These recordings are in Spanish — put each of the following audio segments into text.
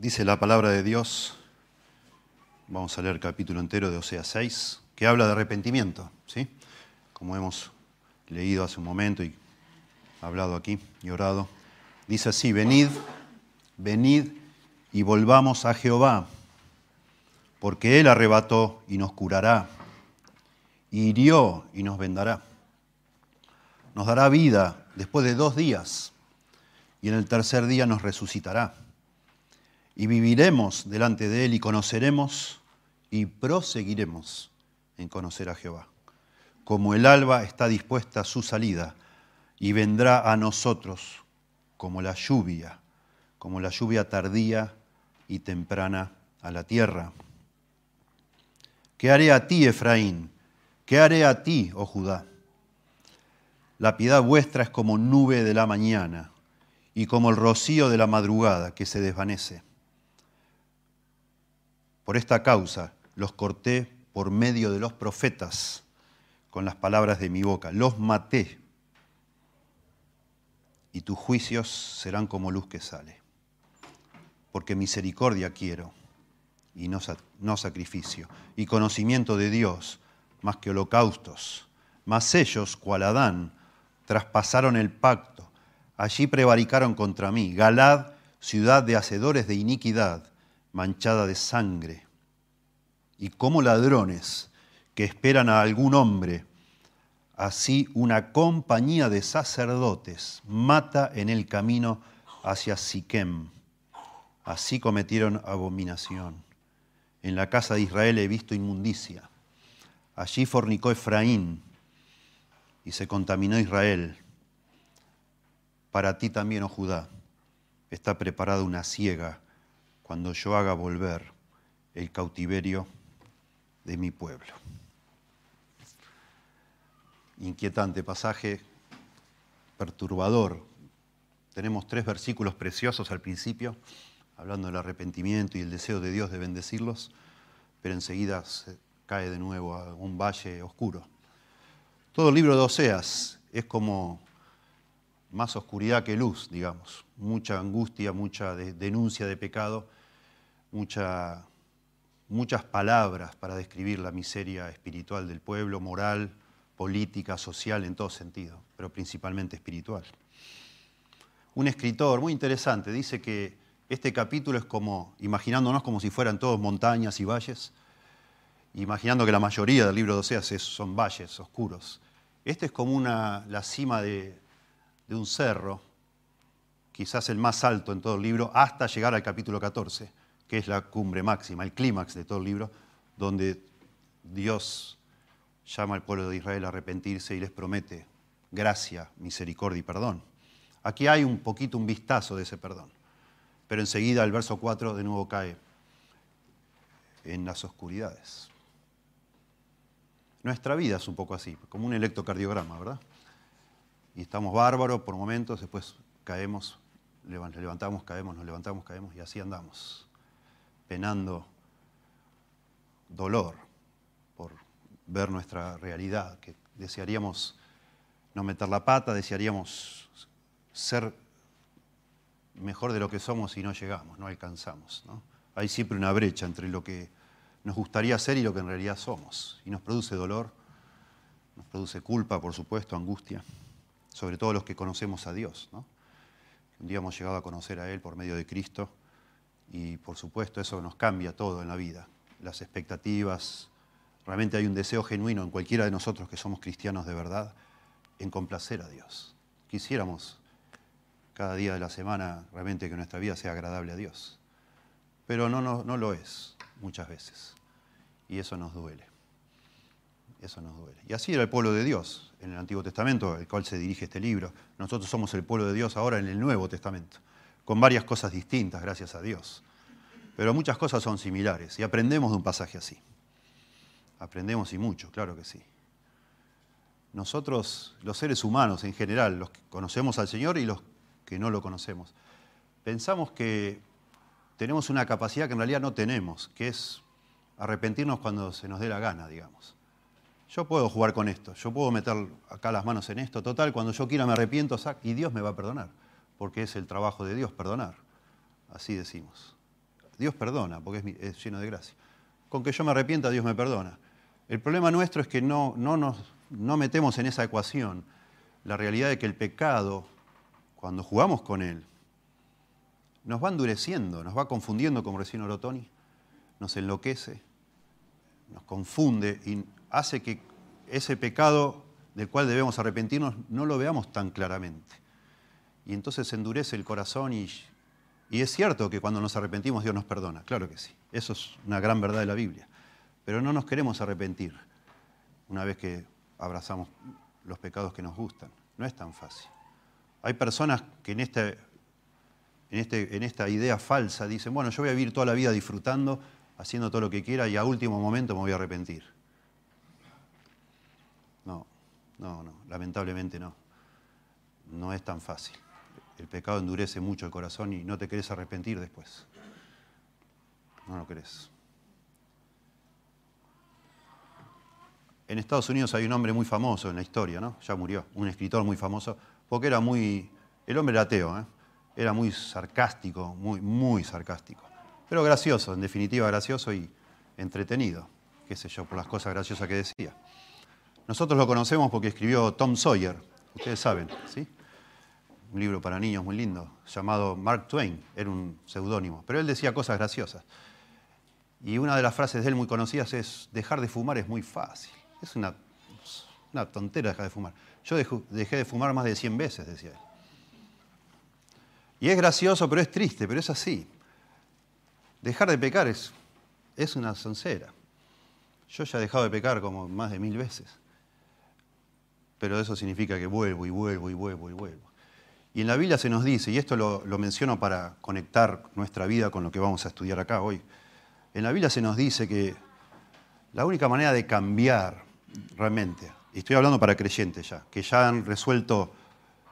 Dice la palabra de Dios, vamos a leer el capítulo entero de Osea 6, que habla de arrepentimiento, ¿sí? Como hemos leído hace un momento y hablado aquí y orado. Dice así, venid, venid y volvamos a Jehová, porque Él arrebató y nos curará, hirió y nos vendará. Nos dará vida después de dos días y en el tercer día nos resucitará. Y viviremos delante de Él y conoceremos y proseguiremos en conocer a Jehová. Como el alba está dispuesta a su salida y vendrá a nosotros como la lluvia, como la lluvia tardía y temprana a la tierra. ¿Qué haré a ti, Efraín? ¿Qué haré a ti, oh Judá? La piedad vuestra es como nube de la mañana y como el rocío de la madrugada que se desvanece. Por esta causa los corté por medio de los profetas con las palabras de mi boca. Los maté y tus juicios serán como luz que sale. Porque misericordia quiero y no, no sacrificio, y conocimiento de Dios más que holocaustos. Mas ellos, cual Adán, traspasaron el pacto, allí prevaricaron contra mí. Galad, ciudad de hacedores de iniquidad, manchada de sangre. Y como ladrones que esperan a algún hombre, así una compañía de sacerdotes mata en el camino hacia Siquem. Así cometieron abominación. En la casa de Israel he visto inmundicia. Allí fornicó Efraín y se contaminó Israel. Para ti también, oh Judá, está preparada una ciega cuando yo haga volver el cautiverio de mi pueblo. Inquietante pasaje, perturbador. Tenemos tres versículos preciosos al principio, hablando del arrepentimiento y el deseo de Dios de bendecirlos, pero enseguida se cae de nuevo a un valle oscuro. Todo el libro de Oseas es como más oscuridad que luz, digamos, mucha angustia, mucha denuncia de pecado, muchas palabras para describir la miseria espiritual del pueblo, moral, política, social, en todo sentido, pero principalmente espiritual. Un escritor muy interesante dice que este capítulo es como, imaginándonos como si fueran todos montañas y valles, imaginando que la mayoría del libro de Oseas son valles oscuros. Este es como una, la cima de, un cerro, quizás el más alto en todo el libro, hasta llegar al capítulo 14, que es la cumbre máxima, el clímax de todo el libro, donde Dios llama al pueblo de Israel a arrepentirse y les promete gracia, misericordia y perdón. Aquí hay un poquito un vistazo de ese perdón, pero enseguida el verso 4 de nuevo cae en las oscuridades. Nuestra vida es un poco así, como un electrocardiograma, ¿verdad? Y estamos bárbaros por momentos, después caemos, levantamos, caemos, nos levantamos, caemos y así andamos, penando dolor por ver nuestra realidad, que desearíamos no meter la pata, desearíamos ser mejor de lo que somos y no llegamos, no alcanzamos. ¿no? Hay siempre una brecha entre lo que nos gustaría ser y lo que en realidad somos. Y nos produce dolor, nos produce culpa, por supuesto, angustia, sobre todo los que conocemos a Dios. Un día hemos llegado a conocer a Él por medio de Cristo y por supuesto eso nos cambia todo en la vida. Las expectativas, realmente hay un deseo genuino en cualquiera de nosotros que somos cristianos de verdad en complacer a Dios. Quisiéramos cada día de la semana realmente que nuestra vida sea agradable a Dios. Pero no, no, no lo es muchas veces. Y eso nos duele. Eso nos duele. Y así era el pueblo de Dios en el Antiguo Testamento, al cual se dirige este libro. Nosotros somos el pueblo de Dios ahora en el Nuevo Testamento, con varias cosas distintas, gracias a Dios. Pero muchas cosas son similares y aprendemos de un pasaje así. Aprendemos y mucho, claro que sí. Nosotros, los seres humanos en general, los que conocemos al Señor y los que no lo conocemos, pensamos que tenemos una capacidad que en realidad no tenemos, que es arrepentirnos cuando se nos dé la gana, digamos. Yo puedo jugar con esto, yo puedo meter acá las manos en esto, total, cuando yo quiera me arrepiento y Dios me va a perdonar, porque es el trabajo de Dios perdonar, así decimos. Dios perdona, porque es, lleno de gracia. Con que yo me arrepienta, Dios me perdona. El problema nuestro es que no, no nos no metemos en esa ecuación la realidad de que el pecado, cuando jugamos con él, nos va endureciendo, nos va confundiendo, como recién oró Tony, nos enloquece, nos confunde y hace que ese pecado del cual debemos arrepentirnos no lo veamos tan claramente. Y entonces endurece el corazón y, y es cierto que cuando nos arrepentimos Dios nos perdona, claro que sí. Eso es una gran verdad de la Biblia. Pero no nos queremos arrepentir una vez que abrazamos los pecados que nos gustan. No es tan fácil. Hay personas que en, este, en, este, en esta idea falsa dicen, bueno, yo voy a vivir toda la vida disfrutando, haciendo todo lo que quiera y a último momento me voy a arrepentir. No, no, no, lamentablemente no. No es tan fácil. El pecado endurece mucho el corazón y no te querés arrepentir después. No lo querés. En Estados Unidos hay un hombre muy famoso en la historia, ¿no? Ya murió, un escritor muy famoso, porque era muy. El hombre era ateo, ¿eh? Era muy sarcástico, muy, muy sarcástico. Pero gracioso, en definitiva gracioso y entretenido, qué sé yo, por las cosas graciosas que decía. Nosotros lo conocemos porque escribió Tom Sawyer, ustedes saben, ¿sí? Un libro para niños muy lindo, llamado Mark Twain, era un seudónimo, pero él decía cosas graciosas. Y una de las frases de él muy conocidas es, dejar de fumar es muy fácil. Es una, una tontera dejar de fumar. Yo dejé de fumar más de 100 veces, decía él. Y es gracioso, pero es triste, pero es así. Dejar de pecar es, es una soncera. Yo ya he dejado de pecar como más de mil veces. Pero eso significa que vuelvo y vuelvo y vuelvo y vuelvo. Y en la Biblia se nos dice, y esto lo, menciono para conectar nuestra vida con lo que vamos a estudiar acá hoy, en la Biblia se nos dice que la única manera de cambiar realmente, y estoy hablando para creyentes ya, que ya han resuelto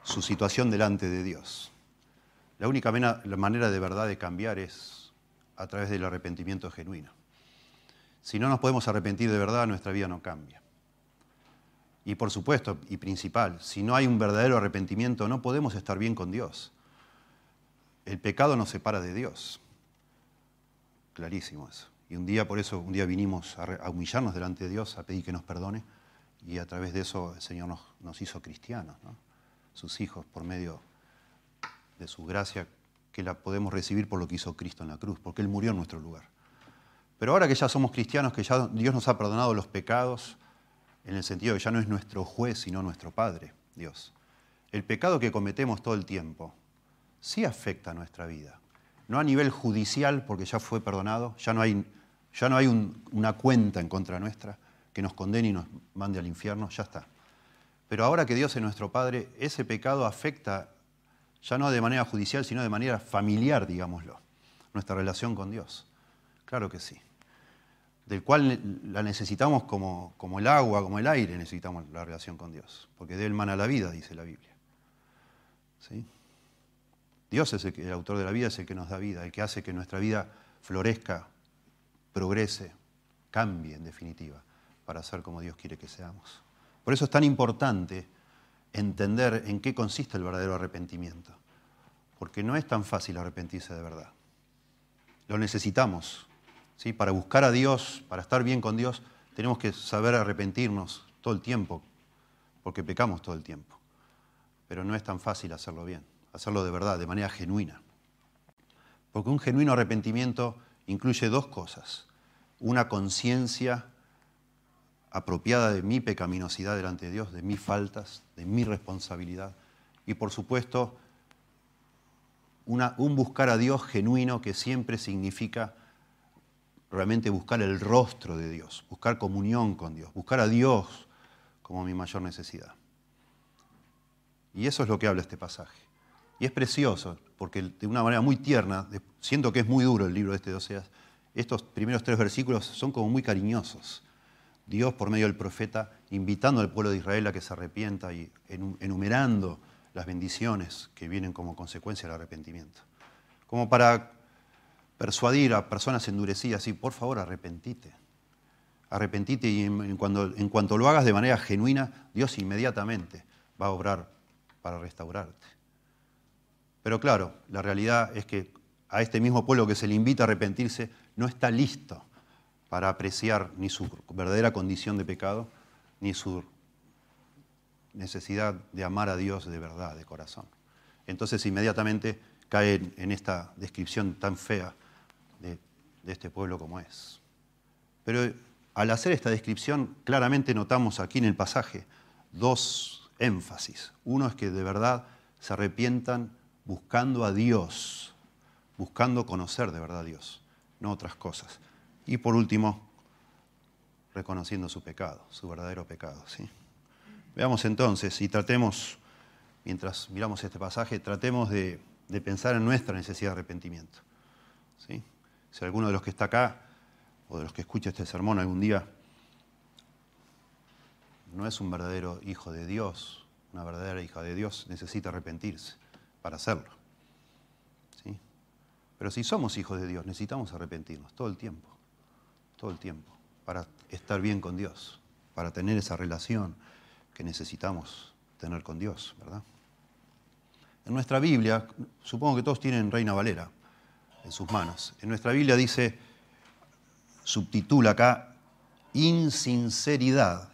su situación delante de Dios. La única manera de verdad de cambiar es a través del arrepentimiento genuino. Si no nos podemos arrepentir de verdad, nuestra vida no cambia. Y por supuesto, y principal, si no hay un verdadero arrepentimiento, no podemos estar bien con Dios. El pecado nos separa de Dios. Clarísimo eso. Y un día, por eso, un día vinimos a, humillarnos delante de Dios, a pedir que nos perdone, y a través de eso el Señor nos, hizo cristianos, sus hijos, por medio de su gracia, que la podemos recibir por lo que hizo Cristo en la cruz, porque Él murió en nuestro lugar. Pero ahora que ya somos cristianos, que ya Dios nos ha perdonado los pecados, en el sentido de que ya no es nuestro juez, sino nuestro Padre, Dios. El pecado que cometemos todo el tiempo sí afecta a nuestra vida. No a nivel judicial, porque ya fue perdonado, ya no hay ya no hay una cuenta en contra nuestra que nos condene y nos mande al infierno, ya está. Pero ahora que Dios es nuestro Padre, ese pecado afecta ya no de manera judicial, sino de manera familiar, digámoslo, nuestra relación con Dios. Claro que sí. Del cual la necesitamos como, como el agua, como el aire, necesitamos la relación con Dios. Porque de él mana la vida, dice la Biblia. ¿Sí? Dios es el, el autor de la vida, es el que nos da vida, el que hace que nuestra vida florezca progrese, cambie en definitiva, para ser como Dios quiere que seamos. Por eso es tan importante entender en qué consiste el verdadero arrepentimiento, porque no es tan fácil arrepentirse de verdad. Lo necesitamos. ¿Sí? Para buscar a Dios, para estar bien con Dios, tenemos que saber arrepentirnos todo el tiempo, porque pecamos todo el tiempo. Pero no es tan fácil hacerlo bien, hacerlo de verdad, de manera genuina. Porque un genuino arrepentimiento incluye dos cosas una conciencia apropiada de mi pecaminosidad delante de Dios, de mis faltas, de mi responsabilidad. Y por supuesto, un buscar a Dios genuino que siempre significa realmente buscar el rostro de Dios, buscar comunión con Dios, buscar a Dios como mi mayor necesidad. Y eso es lo que habla este pasaje. Y es precioso, porque de una manera muy tierna, siento que es muy duro el libro de este de Oseas, estos primeros tres versículos son como muy cariñosos. Dios, por medio del profeta, invitando al pueblo de Israel a que se arrepienta y enumerando las bendiciones que vienen como consecuencia del arrepentimiento. Como para persuadir a personas endurecidas, y por favor, arrepentite. Arrepentite y en, en cuanto lo hagas de manera genuina, Dios inmediatamente va a obrar para restaurarte. Pero claro, la realidad es que a este mismo pueblo que se le invita a arrepentirse, no está listo para apreciar ni su verdadera condición de pecado, ni su necesidad de amar a Dios de verdad, de corazón. Entonces inmediatamente cae en esta descripción tan fea de, de este pueblo como es. Pero al hacer esta descripción, claramente notamos aquí en el pasaje dos énfasis. Uno es que de verdad se arrepientan buscando a Dios, buscando conocer de verdad a Dios, no otras cosas. Y por último, reconociendo su pecado, su verdadero pecado. Veamos entonces y tratemos, mientras miramos este pasaje, tratemos de, pensar en nuestra necesidad de arrepentimiento. ¿sí? Si alguno de los que está acá o de los que escucha este sermón algún día no es un verdadero hijo de Dios, una verdadera hija de Dios, necesita arrepentirse para hacerlo. ¿sí? Pero si somos hijos de Dios, necesitamos arrepentirnos todo el tiempo todo el tiempo, para estar bien con Dios, para tener esa relación que necesitamos tener con Dios, ¿verdad? En nuestra Biblia, supongo que todos tienen Reina Valera en sus manos. En nuestra Biblia dice, subtitula acá, insinceridad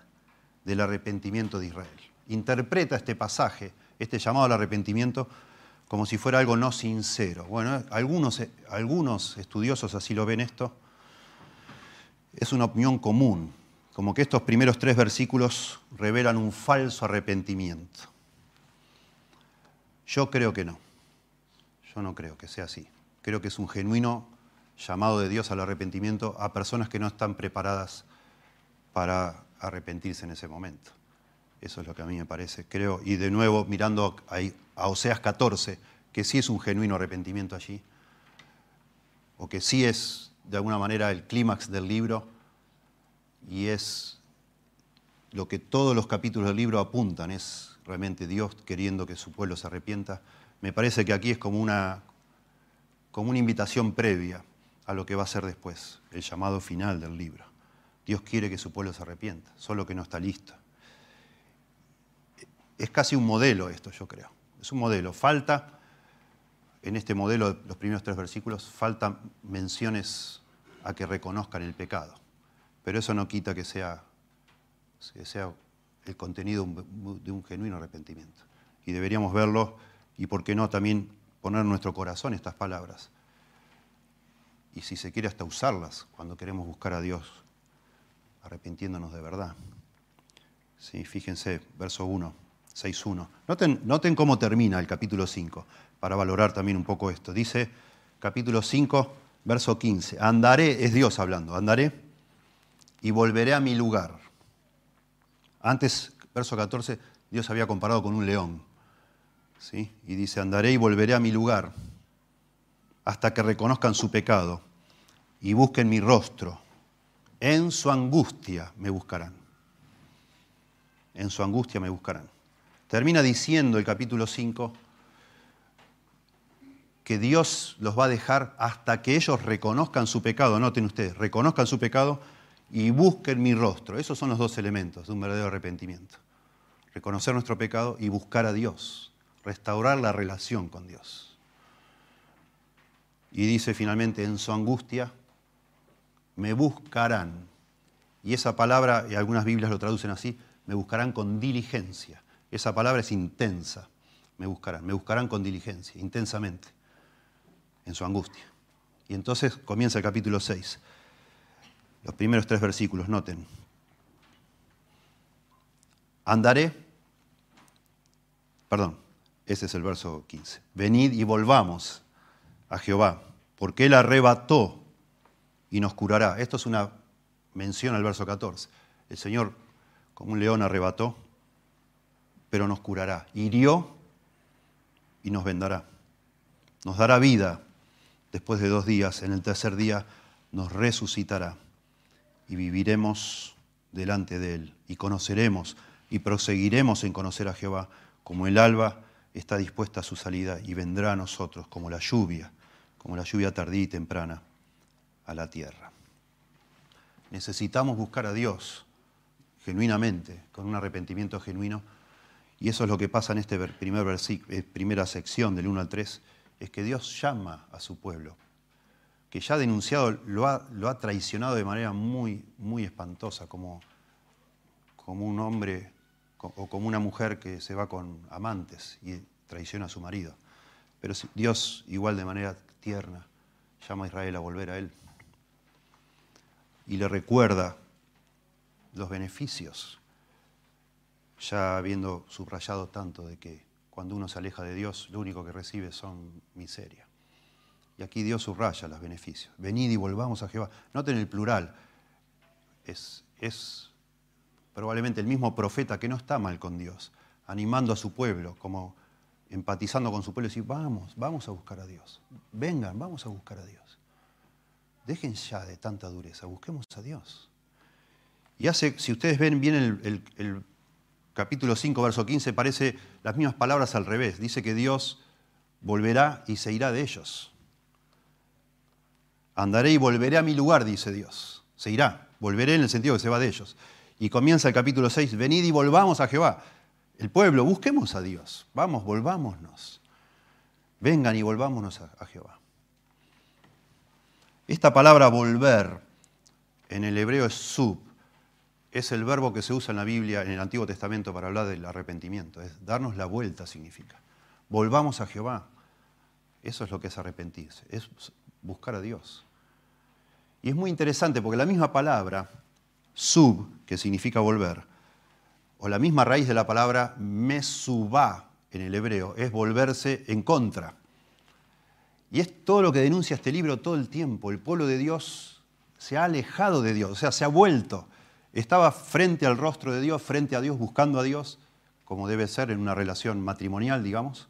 del arrepentimiento de Israel. Interpreta este pasaje, este llamado al arrepentimiento, como si fuera algo no sincero. Bueno, algunos, algunos estudiosos así lo ven esto, es una opinión común, como que estos primeros tres versículos revelan un falso arrepentimiento. Yo creo que no. Yo no creo que sea así. Creo que es un genuino llamado de Dios al arrepentimiento a personas que no están preparadas para arrepentirse en ese momento. Eso es lo que a mí me parece, creo. Y de nuevo, mirando a Oseas 14, que sí es un genuino arrepentimiento allí, o que sí es de alguna manera el clímax del libro y es lo que todos los capítulos del libro apuntan, es realmente Dios queriendo que su pueblo se arrepienta. Me parece que aquí es como una, como una invitación previa a lo que va a ser después, el llamado final del libro. Dios quiere que su pueblo se arrepienta, solo que no está listo. Es casi un modelo esto, yo creo. Es un modelo. Falta en este modelo, los primeros tres versículos, faltan menciones a que reconozcan el pecado. Pero eso no quita que sea, que sea el contenido de un genuino arrepentimiento. Y deberíamos verlo y, por qué no, también poner nuestro corazón estas palabras. Y si se quiere, hasta usarlas cuando queremos buscar a Dios, arrepintiéndonos de verdad. Sí, fíjense, verso 1, 6.1. Noten, noten cómo termina el capítulo 5 para valorar también un poco esto. Dice capítulo 5, verso 15, andaré, es Dios hablando, andaré y volveré a mi lugar. Antes, verso 14, Dios había comparado con un león. Y dice, andaré y volveré a mi lugar hasta que reconozcan su pecado y busquen mi rostro. En su angustia me buscarán. En su angustia me buscarán. Termina diciendo el capítulo 5, que Dios los va a dejar hasta que ellos reconozcan su pecado. Noten ustedes, reconozcan su pecado y busquen mi rostro. Esos son los dos elementos de un verdadero arrepentimiento. Reconocer nuestro pecado y buscar a Dios, restaurar la relación con Dios. Y dice finalmente, en su angustia, me buscarán. Y esa palabra, y algunas Biblias lo traducen así, me buscarán con diligencia. Esa palabra es intensa, me buscarán, me buscarán con diligencia, intensamente en su angustia. Y entonces comienza el capítulo 6. Los primeros tres versículos, noten. Andaré, perdón, ese es el verso 15. Venid y volvamos a Jehová, porque Él arrebató y nos curará. Esto es una mención al verso 14. El Señor, como un león, arrebató, pero nos curará. Hirió y nos vendará. Nos dará vida después de dos días, en el tercer día, nos resucitará y viviremos delante de Él y conoceremos y proseguiremos en conocer a Jehová como el alba está dispuesta a su salida y vendrá a nosotros como la lluvia, como la lluvia tardía y temprana a la tierra. Necesitamos buscar a Dios genuinamente, con un arrepentimiento genuino, y eso es lo que pasa en esta primer eh, primera sección del 1 al 3, es que Dios llama a su pueblo, que ya denunciado, lo ha, lo ha traicionado de manera muy, muy espantosa, como, como un hombre o como una mujer que se va con amantes y traiciona a su marido. Pero Dios, igual de manera tierna, llama a Israel a volver a Él y le recuerda los beneficios, ya habiendo subrayado tanto de que cuando uno se aleja de Dios, lo único que recibe son miseria. Y aquí Dios subraya los beneficios. Venid y volvamos a Jehová. Noten el plural. Es, es probablemente el mismo profeta que no está mal con Dios, animando a su pueblo, como empatizando con su pueblo y decir, vamos, vamos a buscar a Dios. Vengan, vamos a buscar a Dios. Dejen ya de tanta dureza, busquemos a Dios. Y hace, si ustedes ven bien el, el capítulo 5, verso 15, parece las mismas palabras al revés. Dice que Dios volverá y se irá de ellos. Andaré y volveré a mi lugar, dice Dios. Se irá. Volveré en el sentido que se va de ellos. Y comienza el capítulo 6, venid y volvamos a Jehová. El pueblo, busquemos a Dios. Vamos, volvámonos. Vengan y volvámonos a, Jehová. Esta palabra volver en el hebreo es sub. Es el verbo que se usa en la Biblia, en el Antiguo Testamento, para hablar del arrepentimiento. Es darnos la vuelta, significa. Volvamos a Jehová. Eso es lo que es arrepentirse, es buscar a Dios. Y es muy interesante porque la misma palabra, sub, que significa volver, o la misma raíz de la palabra mesubá en el hebreo, es volverse en contra. Y es todo lo que denuncia este libro todo el tiempo. El pueblo de Dios se ha alejado de Dios, o sea, se ha vuelto. Estaba frente al rostro de Dios, frente a Dios, buscando a Dios, como debe ser en una relación matrimonial, digamos,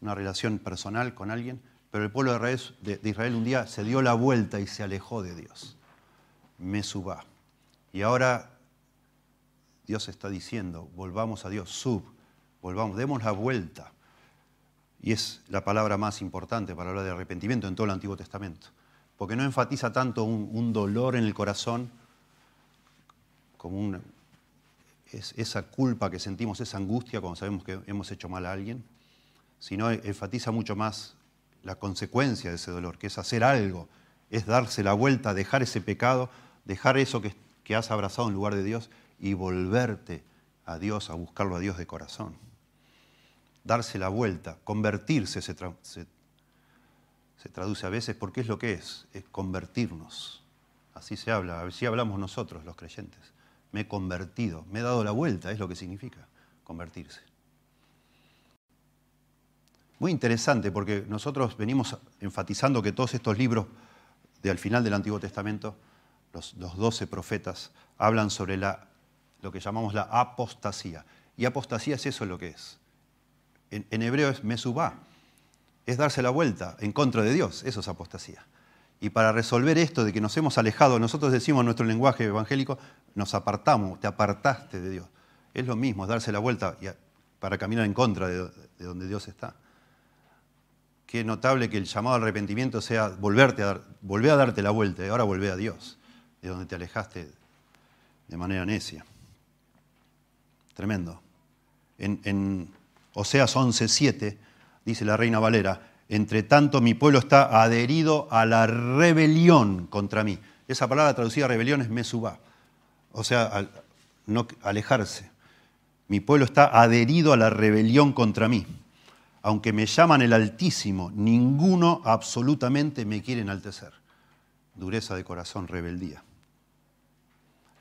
una relación personal con alguien. Pero el pueblo de Israel, un día se dio la vuelta y se alejó de Dios. Mesubá. Y ahora Dios está diciendo, volvamos a Dios, sub, volvamos, demos la vuelta. Y es la palabra más importante para hablar de arrepentimiento en todo el Antiguo Testamento, porque no enfatiza tanto un, dolor en el corazón como esa culpa que sentimos, esa angustia cuando sabemos que hemos hecho mal a alguien, sino enfatiza mucho más la consecuencia de ese dolor, que es hacer algo, es darse la vuelta, dejar ese pecado, dejar eso que, que has abrazado en lugar de Dios y volverte a Dios, a buscarlo a Dios de corazón. Darse la vuelta, convertirse se, traduce a veces porque es lo que es, es convertirnos. Así se habla, así hablamos nosotros los creyentes. Me he convertido, me he dado la vuelta, es lo que significa convertirse. Muy interesante porque nosotros venimos enfatizando que todos estos libros de al final del Antiguo Testamento, los, doce profetas, hablan sobre lo que llamamos la apostasía. Y apostasía es eso lo que es. En, hebreo es mesubá, es darse la vuelta en contra de Dios, eso es apostasía. Y para resolver esto de que nos hemos alejado, nosotros decimos en nuestro lenguaje evangélico, nos apartamos, te apartaste de Dios. Es lo mismo, es darse la vuelta para caminar en contra de, donde Dios está. Qué notable que el llamado al arrepentimiento sea volverte a dar, volver a darte la vuelta y ahora volver a Dios, de donde te alejaste de manera necia. Tremendo. En, en Oseas 11:7 dice la reina Valera, entre tanto mi pueblo está adherido a la rebelión contra mí. Esa palabra traducida rebelión es mesubá, o sea, no, alejarse. Mi pueblo está adherido a la rebelión contra mí. Aunque me llaman el Altísimo, ninguno absolutamente me quiere enaltecer. Dureza de corazón, rebeldía.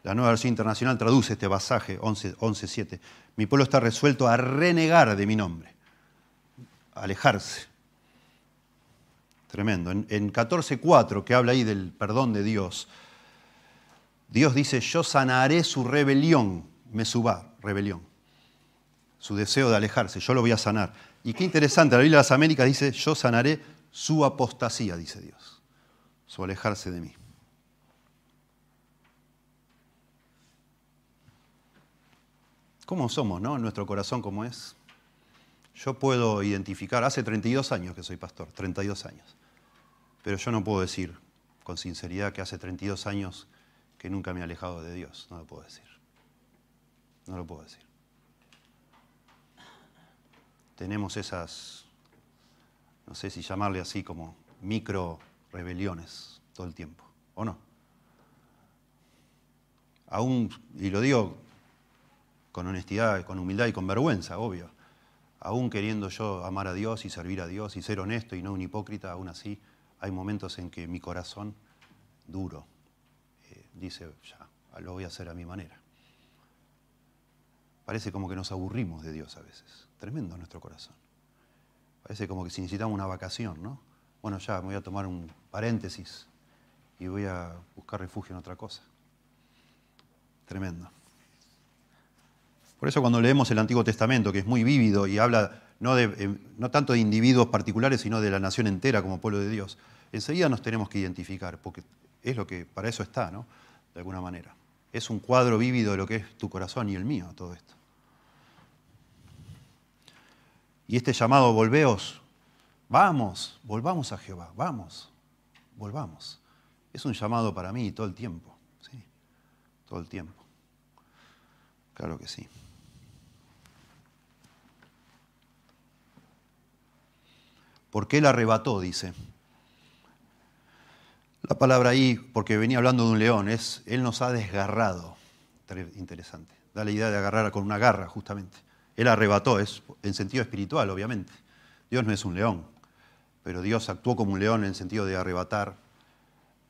La nueva versión internacional traduce este pasaje 11.7. Mi pueblo está resuelto a renegar de mi nombre, a alejarse. Tremendo. En, en 14.4, que habla ahí del perdón de Dios, Dios dice, yo sanaré su rebelión, me suba, rebelión, su deseo de alejarse, yo lo voy a sanar. Y qué interesante, la Biblia de las Américas dice, yo sanaré su apostasía, dice Dios, su alejarse de mí. ¿Cómo somos, no? Nuestro corazón, ¿cómo es? Yo puedo identificar, hace 32 años que soy pastor, 32 años, pero yo no puedo decir con sinceridad que hace 32 años que nunca me he alejado de Dios, no lo puedo decir. No lo puedo decir. Tenemos esas, no sé si llamarle así como micro rebeliones todo el tiempo, ¿o no? Aún, y lo digo con honestidad, con humildad y con vergüenza, obvio, aún queriendo yo amar a Dios y servir a Dios y ser honesto y no un hipócrita, aún así hay momentos en que mi corazón duro eh, dice, ya, lo voy a hacer a mi manera. Parece como que nos aburrimos de Dios a veces. Tremendo nuestro corazón. Parece como que si necesitamos una vacación, ¿no? Bueno, ya me voy a tomar un paréntesis y voy a buscar refugio en otra cosa. Tremendo. Por eso cuando leemos el Antiguo Testamento, que es muy vívido y habla eh, no tanto de individuos particulares, sino de la nación entera como pueblo de Dios, enseguida nos tenemos que identificar, porque es lo que para eso está, ¿no? De alguna manera. Es un cuadro vívido de lo que es tu corazón y el mío, todo esto. Y este llamado, volveos, vamos, volvamos a Jehová, vamos, volvamos. Es un llamado para mí todo el tiempo, ¿sí? Todo el tiempo. Claro que sí. Porque él arrebató, dice. La palabra ahí, porque venía hablando de un león, es Él nos ha desgarrado. Interesante. Da la idea de agarrar con una garra, justamente. Él arrebató, es en sentido espiritual, obviamente. Dios no es un león, pero Dios actuó como un león en el sentido de arrebatar,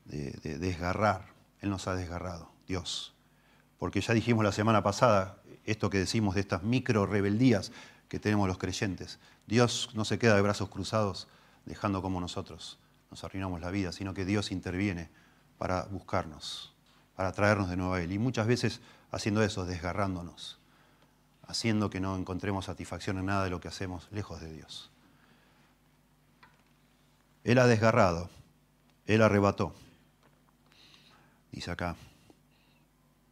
de, de desgarrar. Él nos ha desgarrado, Dios. Porque ya dijimos la semana pasada esto que decimos de estas micro rebeldías que tenemos los creyentes. Dios no se queda de brazos cruzados dejando como nosotros nos arruinamos la vida, sino que Dios interviene para buscarnos, para traernos de nuevo a Él. Y muchas veces haciendo eso, desgarrándonos, haciendo que no encontremos satisfacción en nada de lo que hacemos lejos de Dios. Él ha desgarrado, Él arrebató, dice acá,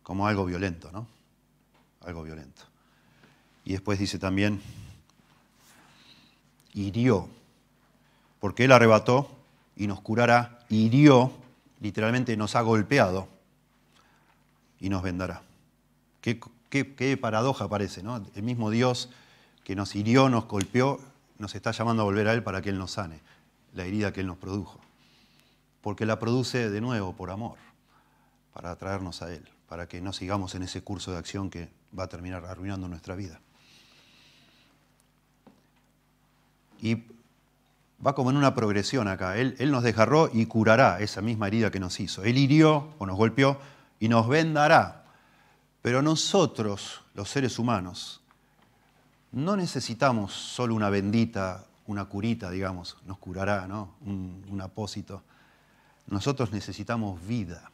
como algo violento, ¿no? Algo violento. Y después dice también, hirió, porque Él arrebató y nos curará, hirió, literalmente nos ha golpeado y nos vendará. Qué, paradoja parece, ¿no? El mismo Dios que nos hirió, nos golpeó, nos está llamando a volver a Él para que Él nos sane la herida que Él nos produjo. Porque la produce de nuevo por amor, para atraernos a Él, para que no sigamos en ese curso de acción que va a terminar arruinando nuestra vida. Y va como en una progresión acá. Él, nos desgarró y curará esa misma herida que nos hizo. Él hirió o nos golpeó y nos vendará. Pero nosotros, los seres humanos, no necesitamos solo una bendita, una curita, digamos, nos curará, ¿no? Un, un apósito. Nosotros necesitamos vida,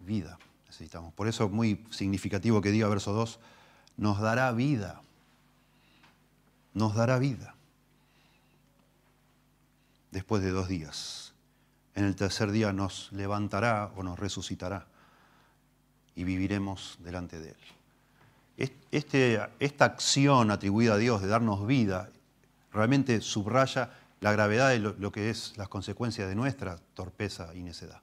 vida necesitamos. Por eso es muy significativo que diga verso 2, nos dará vida, nos dará vida después de dos días. En el tercer día nos levantará o nos resucitará y viviremos delante de Él. Este, esta acción atribuida a Dios de darnos vida realmente subraya la gravedad de lo, que es las consecuencias de nuestra torpeza y necedad.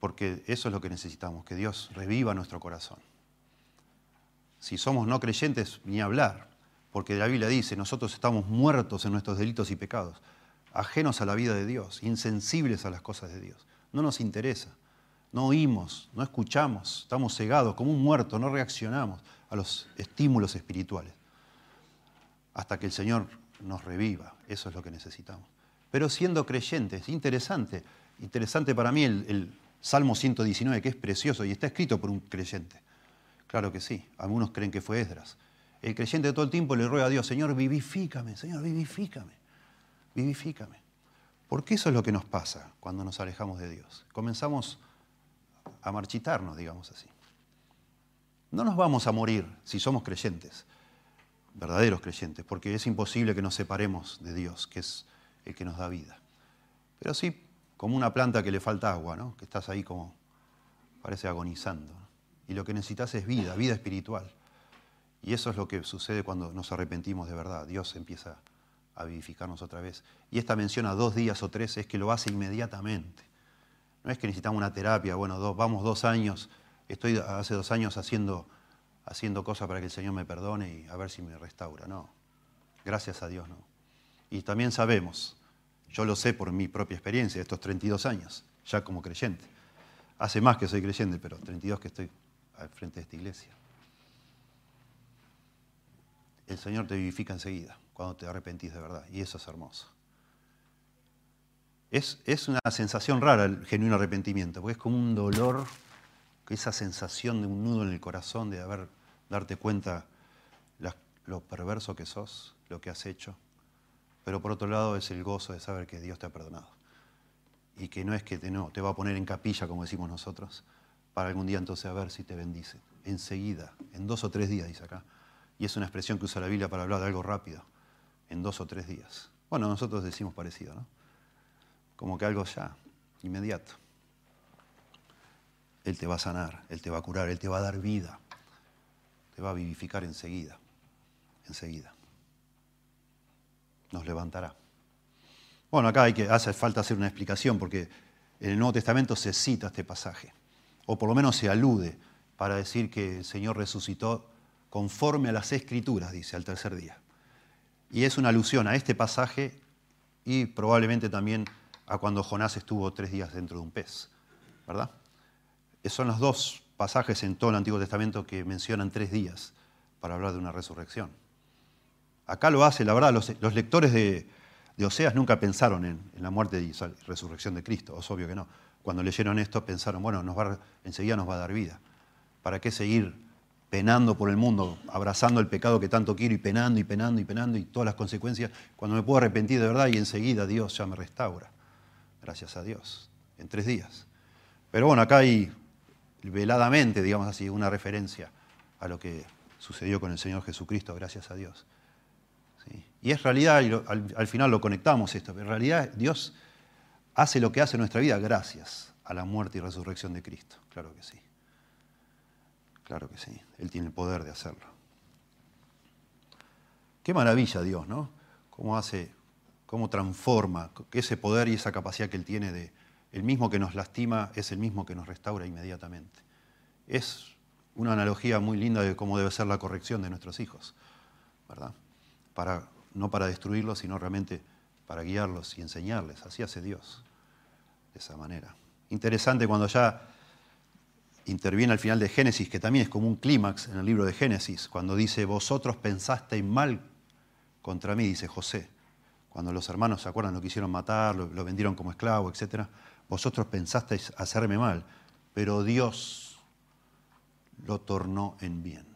Porque eso es lo que necesitamos, que Dios reviva nuestro corazón. Si somos no creyentes, ni hablar porque la Biblia dice, nosotros estamos muertos en nuestros delitos y pecados, ajenos a la vida de Dios, insensibles a las cosas de Dios. No nos interesa, no oímos, no escuchamos, estamos cegados como un muerto, no reaccionamos a los estímulos espirituales hasta que el Señor nos reviva. Eso es lo que necesitamos. Pero siendo creyentes, interesante, interesante para mí el, el Salmo 119, que es precioso y está escrito por un creyente. Claro que sí, algunos creen que fue Esdras el creyente todo el tiempo le ruega a Dios, Señor, vivifícame, Señor, vivifícame, vivifícame. Porque eso es lo que nos pasa cuando nos alejamos de Dios. Comenzamos a marchitarnos, digamos así. No nos vamos a morir si somos creyentes, verdaderos creyentes, porque es imposible que nos separemos de Dios, que es el que nos da vida. Pero sí, como una planta que le falta agua, ¿no? que estás ahí como, parece agonizando. Y lo que necesitas es vida, vida espiritual. Y eso es lo que sucede cuando nos arrepentimos de verdad. Dios empieza a vivificarnos otra vez. Y esta mención a dos días o tres es que lo hace inmediatamente. No es que necesitamos una terapia, bueno, vamos dos años, estoy hace dos años haciendo, haciendo cosas para que el Señor me perdone y a ver si me restaura. No, gracias a Dios no. Y también sabemos, yo lo sé por mi propia experiencia, estos 32 años, ya como creyente. Hace más que soy creyente, pero 32 que estoy al frente de esta iglesia. El Señor te vivifica enseguida, cuando te arrepentís de verdad, y eso es hermoso. Es, es una sensación rara el genuino arrepentimiento, porque es como un dolor, esa sensación de un nudo en el corazón, de haber, darte cuenta lo perverso que sos, lo que has hecho, pero por otro lado es el gozo de saber que Dios te ha perdonado. Y que no es que te, no, te va a poner en capilla, como decimos nosotros, para algún día entonces a ver si te bendice. Enseguida, en dos o tres días, dice acá. Y es una expresión que usa la Biblia para hablar de algo rápido, en dos o tres días. Bueno, nosotros decimos parecido, ¿no? Como que algo ya, inmediato. Él te va a sanar, Él te va a curar, Él te va a dar vida, te va a vivificar enseguida, enseguida nos levantará. Bueno, acá hay que, hace falta hacer una explicación porque en el Nuevo Testamento se cita este pasaje, o por lo menos se alude para decir que el Señor resucitó conforme a las escrituras, dice, al tercer día. Y es una alusión a este pasaje y probablemente también a cuando Jonás estuvo tres días dentro de un pez, ¿verdad? Son los dos pasajes en todo el Antiguo Testamento que mencionan tres días para hablar de una resurrección. Acá lo hace, la verdad, los, lectores de, Oseas nunca pensaron en, la muerte y resurrección de Cristo, es obvio que no. Cuando leyeron esto pensaron, bueno, enseguida nos va a dar vida. ¿Para qué seguir penando por el mundo, abrazando el pecado que tanto quiero y penando y penando y penando y todas las consecuencias, cuando me puedo arrepentir de verdad y enseguida Dios ya me restaura? Gracias a Dios, en tres días. Pero bueno, acá hay veladamente, digamos así, una referencia a lo que sucedió con el Señor Jesucristo, gracias a Dios. Y es realidad, y al, final lo conectamos esto, pero en realidad Dios hace lo que hace en nuestra vida gracias a la muerte y resurrección de Cristo. Claro que sí. Claro que sí. Él tiene el poder de hacerlo. Qué maravilla Dios, ¿no? Cómo hace, cómo transforma ese poder y esa capacidad que Él tiene de, el mismo que nos lastima es el mismo que nos restaura inmediatamente. Es una analogía muy linda de cómo debe ser la corrección de nuestros hijos, ¿verdad? Para no para destruirlos, sino realmente para guiarlos y enseñarles. Así hace Dios, de esa manera. Interesante cuando ya interviene al final de Génesis, que también es como un clímax en el libro de Génesis, cuando dice, vosotros pensasteis mal contra mí, dice José. Cuando los hermanos se acuerdan, lo quisieron matar, lo, vendieron como esclavo, etc. Vosotros pensasteis hacerme mal, pero Dios lo tornó en bien.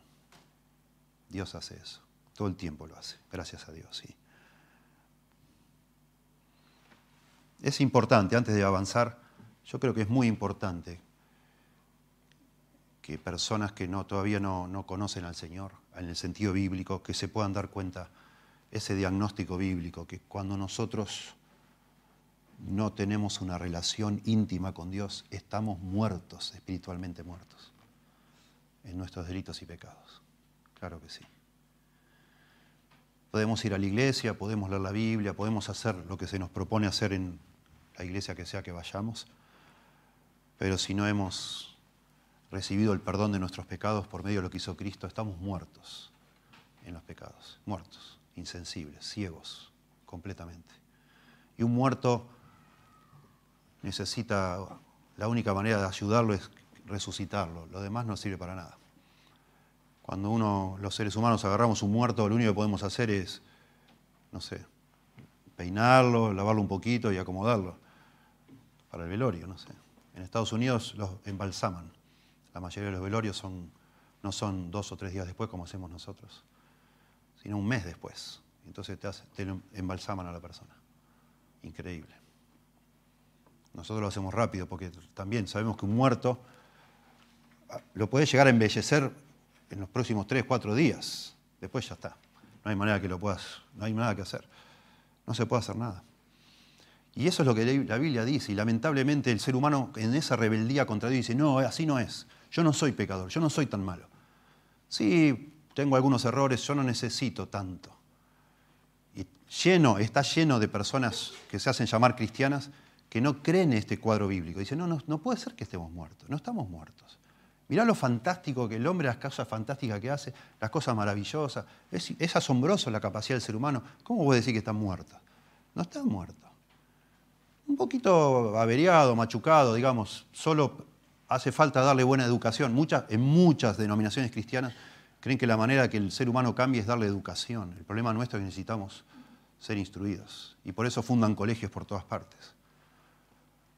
Dios hace eso. Todo el tiempo lo hace, gracias a Dios. Es importante, antes de avanzar, yo creo que es muy importante que personas que no, todavía no, no conocen al Señor, en el sentido bíblico, que se puedan dar cuenta ese diagnóstico bíblico, que cuando nosotros no tenemos una relación íntima con Dios, estamos muertos, espiritualmente muertos, en nuestros delitos y pecados. Claro que sí. Podemos ir a la iglesia, podemos leer la Biblia, podemos hacer lo que se nos propone hacer en la iglesia que sea que vayamos, pero si no hemos recibido el perdón de nuestros pecados por medio de lo que hizo Cristo, estamos muertos en los pecados, muertos, insensibles, ciegos completamente. Y un muerto necesita, la única manera de ayudarlo es resucitarlo, lo demás no sirve para nada. Cuando uno, los seres humanos agarramos un muerto, lo único que podemos hacer es, no sé, peinarlo, lavarlo un poquito y acomodarlo para el velorio, no sé. En Estados Unidos los embalsaman. La mayoría de los velorios no son dos o tres días después como hacemos nosotros, sino un mes después. Entonces te, te embalsaman a la persona. Increíble. Nosotros lo hacemos rápido porque también sabemos que un muerto ah, lo puede llegar a embellecer en los próximos tres, cuatro días. Después ya está. No hay manera que lo puedas, no hay nada que hacer. No se puede hacer nada. Y eso es lo que la Biblia dice. Y lamentablemente el ser humano en esa rebeldía contra Dios dice, no, así no es. Yo no soy pecador, yo no soy tan malo. Sí, tengo algunos errores, yo no necesito tanto. Y lleno, está lleno de personas que se hacen llamar cristianas que no creen en este cuadro bíblico. Dicen, no, no, no puede ser que estemos muertos, no estamos muertos. Mirá lo fantástico que el hombre, las cosas fantásticas que hace, las cosas maravillosas. Es, asombroso la capacidad del ser humano. ¿Cómo a decir que está muerto? No está muerto. Un poquito averiado, machucado, digamos. Solo hace falta darle buena educación. Muchas, en muchas denominaciones cristianas creen que la manera que el ser humano cambie es darle educación. El problema nuestro es que necesitamos ser instruidos. Y por eso fundan colegios por todas partes.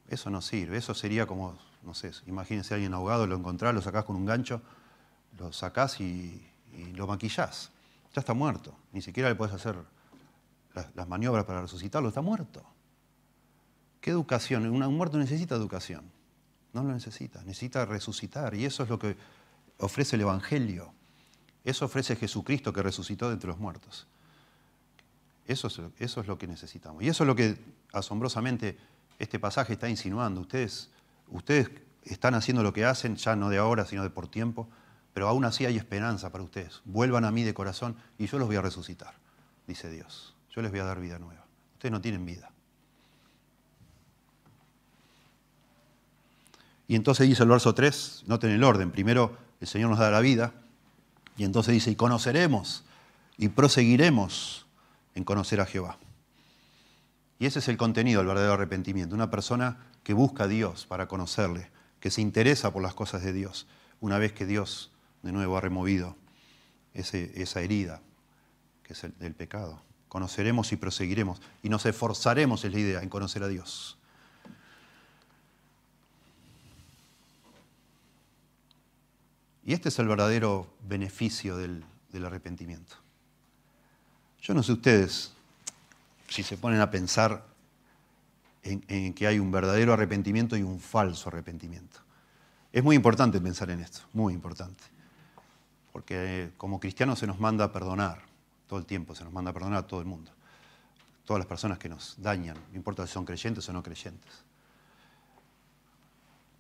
Eso no sirve, eso sería como, no sé, imagínense a alguien ahogado, lo encontrás, lo sacás con un gancho, lo sacás y, lo maquillás. Ya está muerto, ni siquiera le puedes hacer las maniobras para resucitarlo, está muerto. ¿Qué educación? Un muerto necesita educación. No lo necesita, necesita resucitar. Y eso es lo que ofrece el Evangelio. Eso ofrece Jesucristo que resucitó de entre los muertos. Eso es, eso es lo que necesitamos. Y eso es lo que asombrosamente este pasaje está insinuando. Ustedes, ustedes están haciendo lo que hacen, ya no de ahora, sino de por tiempo, pero aún así hay esperanza para ustedes. Vuelvan a mí de corazón y yo los voy a resucitar, dice Dios. Yo les voy a dar vida nueva. Ustedes no tienen vida. Y entonces dice el verso 3, noten el orden, primero el Señor nos da la vida, y entonces dice, y conoceremos y proseguiremos en conocer a Jehová. Y ese es el contenido del verdadero arrepentimiento, una persona que busca a Dios para conocerle, que se interesa por las cosas de Dios, una vez que Dios de nuevo ha removido esa herida que es el del pecado. Conoceremos y proseguiremos, y nos esforzaremos, es la idea, en conocer a Dios. Y este es el verdadero beneficio del, arrepentimiento. Yo no sé ustedes si se ponen a pensar en, que hay un verdadero arrepentimiento y un falso arrepentimiento. Es muy importante pensar en esto, muy importante. Porque como cristianos se nos manda a perdonar, todo el tiempo se nos manda a perdonar a todo el mundo. Todas las personas que nos dañan, no importa si son creyentes o no creyentes.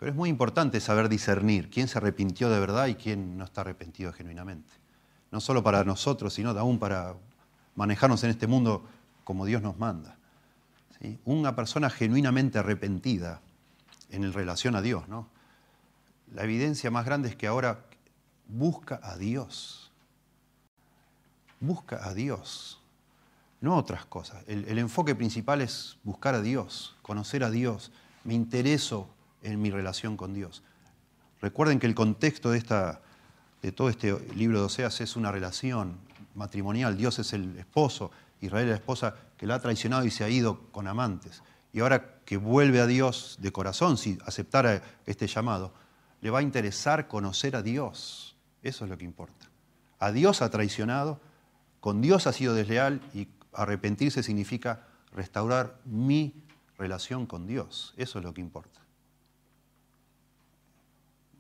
Pero es muy importante saber discernir quién se arrepintió de verdad y quién no está arrepentido genuinamente. No solo para nosotros, sino aún para manejarnos en este mundo como Dios nos manda. Una persona genuinamente arrepentida en relación a Dios. ¿no? La evidencia más grande es que ahora busca a Dios. Busca a Dios, no otras cosas. El, el enfoque principal es buscar a Dios, conocer a Dios. Me intereso en mi relación con Dios. Recuerden que el contexto de, esta, de todo este libro de Oseas es una relación matrimonial. Dios es el esposo, Israel es la esposa que la ha traicionado y se ha ido con amantes. Y ahora que vuelve a Dios de corazón, si aceptara este llamado, le va a interesar conocer a Dios. Eso es lo que importa. A Dios ha traicionado, con Dios ha sido desleal y arrepentirse significa restaurar mi relación con Dios. Eso es lo que importa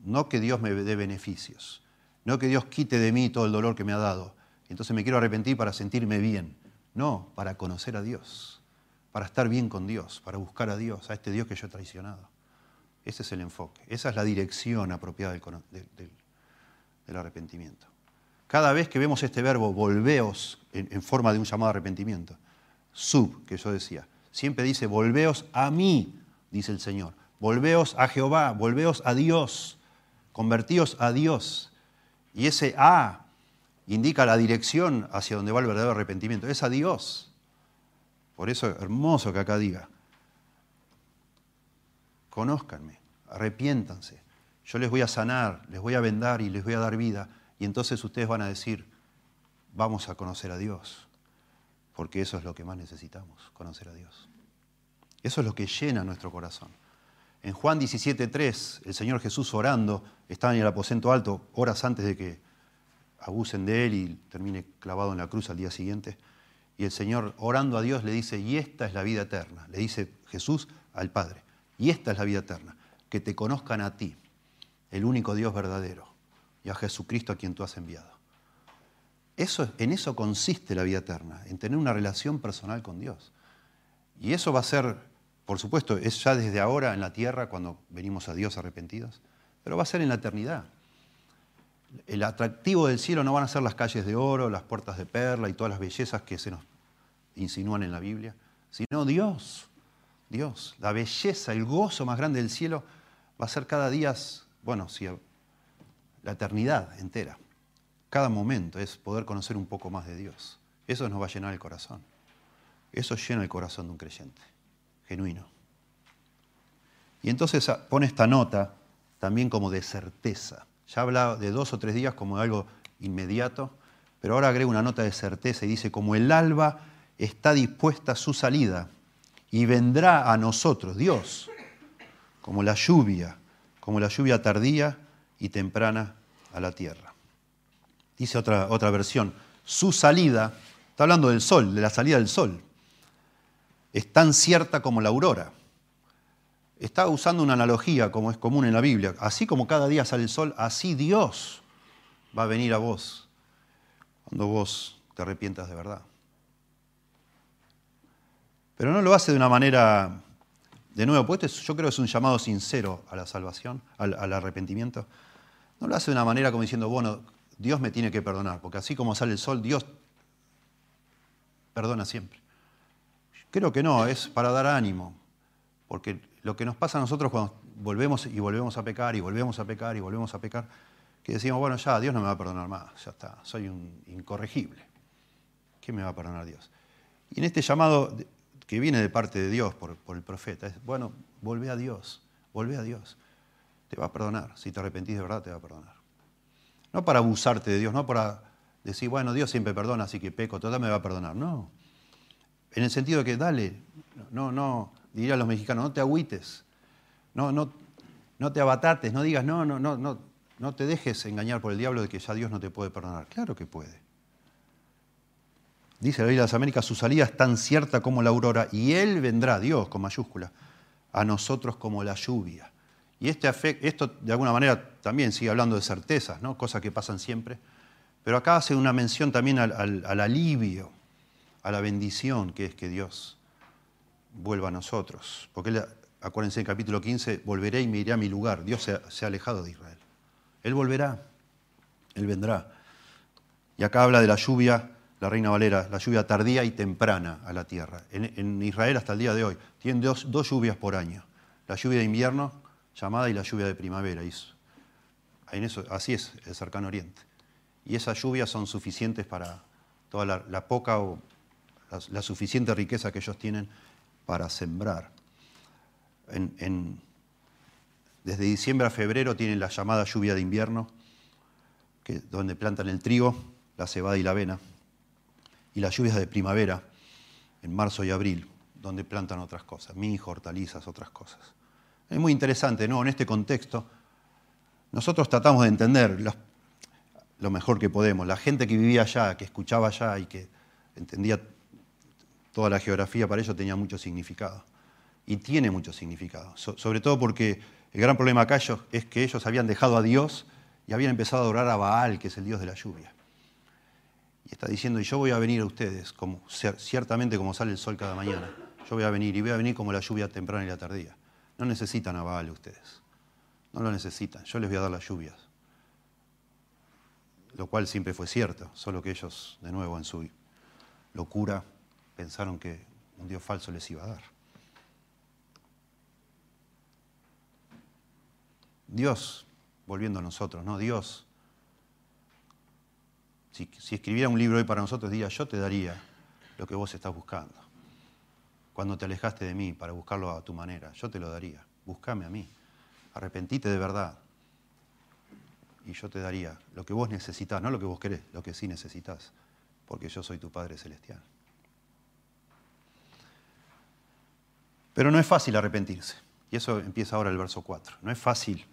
no que Dios me dé beneficios, no que Dios quite de mí todo el dolor que me ha dado. Entonces me quiero arrepentir para sentirme bien. No, para conocer a Dios, para estar bien con Dios, para buscar a Dios, a este Dios que yo he traicionado. Ese es el enfoque, esa es la dirección apropiada del, arrepentimiento. Cada vez que vemos este verbo, volveos, en, en forma de un llamado arrepentimiento, sub, que yo decía, siempre dice, volveos a mí, dice el Señor. Volveos a Jehová, volveos a Dios convertíos a Dios. Y ese A indica la dirección hacia donde va el verdadero arrepentimiento, es a Dios. Por eso es hermoso que acá diga, conózcanme, arrepiéntanse, yo les voy a sanar, les voy a vendar y les voy a dar vida, y entonces ustedes van a decir, vamos a conocer a Dios, porque eso es lo que más necesitamos, conocer a Dios. Eso es lo que llena nuestro corazón. En Juan 17.3, el Señor Jesús orando, estaba en el aposento alto horas antes de que abusen de él y termine clavado en la cruz al día siguiente. Y el Señor orando a Dios le dice, y esta es la vida eterna. Le dice Jesús al Padre, y esta es la vida eterna, que te conozcan a ti, el único Dios verdadero, y a Jesucristo a quien tú has enviado. Eso, en eso consiste la vida eterna, en tener una relación personal con Dios. Y eso va a ser por supuesto, es ya desde ahora en la tierra cuando venimos a Dios arrepentidos, pero va a ser en la eternidad. El atractivo del cielo no van a ser las calles de oro, las puertas de perla y todas las bellezas que se nos insinúan en la Biblia, sino Dios, Dios. La belleza, el gozo más grande del cielo va a ser cada día, bueno, si la eternidad entera. Cada momento es poder conocer un poco más de Dios. Eso nos va a llenar el corazón. Eso llena el corazón de un creyente, genuino. Y entonces pone esta nota también como de certeza. Ya habla de dos o tres días como de algo inmediato, pero ahora agrega una nota de certeza y dice, como el alba está dispuesta a su salida y vendrá a nosotros, Dios, como la lluvia, como la lluvia tardía y temprana a la tierra. Dice otra, otra versión, su salida, está hablando del sol, de la salida del sol, es tan cierta como la aurora. Está usando una analogía como es común en la Biblia. Así como cada día sale el sol, así Dios va a venir a vos cuando vos te arrepientas de verdad. Pero no lo hace de una manera, de nuevo, porque yo creo que es un llamado sincero a la salvación, al, al arrepentimiento. No lo hace de una manera como diciendo, bueno, Dios me tiene que perdonar, porque así como sale el sol, Dios perdona siempre. Creo que no, es para dar ánimo, porque lo que nos pasa a nosotros cuando volvemos y volvemos a pecar y volvemos a pecar y volvemos a pecar, que decimos, bueno, ya Dios no me va a perdonar más, ya está, soy un incorregible. ¿Qué me va a perdonar Dios? Y en este llamado que viene de parte de Dios por, el profeta, es, bueno, volvé a Dios, volvé a Dios. Te va a perdonar, si te arrepentís de verdad, te va a perdonar. No para abusarte de Dios, no para decir, bueno, Dios siempre perdona, así que peco, toda me va a perdonar. No. En el sentido de que, dale, no, no, diría a los mexicanos, no te agüites, no, no, no te abatates, no digas, no, no, no, no, no te dejes engañar por el diablo de que ya Dios no te puede perdonar. Claro que puede. Dice la Biblia de las Américas, su salida es tan cierta como la aurora y Él vendrá, Dios con mayúscula, a nosotros como la lluvia. Y este esto de alguna manera también sigue hablando de certezas, ¿no? cosas que pasan siempre. Pero acá hace una mención también al, alivio, a la bendición que es que Dios vuelva a nosotros. Porque acuérdense en capítulo 15, volveré y me iré a mi lugar. Dios se, ha alejado de Israel. Él volverá, Él vendrá. Y acá habla de la lluvia, la Reina Valera, la lluvia tardía y temprana a la tierra. En, Israel hasta el día de hoy tienen dos, dos lluvias por año. La lluvia de invierno llamada y la lluvia de primavera. eso, así es el cercano oriente. Y esas lluvias son suficientes para toda la, poca o la, suficiente riqueza que ellos tienen para sembrar. desde diciembre a febrero tienen la llamada lluvia de invierno, donde plantan el trigo, la cebada y la avena. Y las lluvias de primavera, en marzo y abril, donde plantan otras cosas, mijo, hortalizas, otras cosas. Es muy interesante, ¿no? En este contexto, nosotros tratamos de entender lo, mejor que podemos. La gente que vivía allá, que escuchaba allá y que entendía toda la geografía, para ellos tenía mucho significado. Y tiene mucho significado. sobre todo porque el gran problema acá es que ellos habían dejado a Dios y habían empezado a adorar a Baal, que es el Dios de la lluvia. Y está diciendo, y yo voy a venir a ustedes, como, ciertamente como sale el sol cada mañana. Yo voy a venir y voy a venir como la lluvia temprana y la tardía. No necesitan a Baal ustedes. No lo necesitan. Yo les voy a dar las lluvias. Lo cual siempre fue cierto, solo que ellos, de nuevo, en su locura, pensaron que un Dios falso les iba a dar. Dios, volviendo a nosotros, ¿no? Dios, si, escribiera un libro hoy para nosotros, diría, yo te daría lo que vos estás buscando cuando te alejaste de mí para buscarlo a tu manera. Yo te lo daría. Búscame a mí. Arrepentite de verdad. Y yo te daría lo que vos necesitas, no lo que vos querés, lo que sí necesitas, porque yo soy tu Padre Celestial. Pero no es fácil arrepentirse. Y eso empieza ahora el verso 4. No es fácil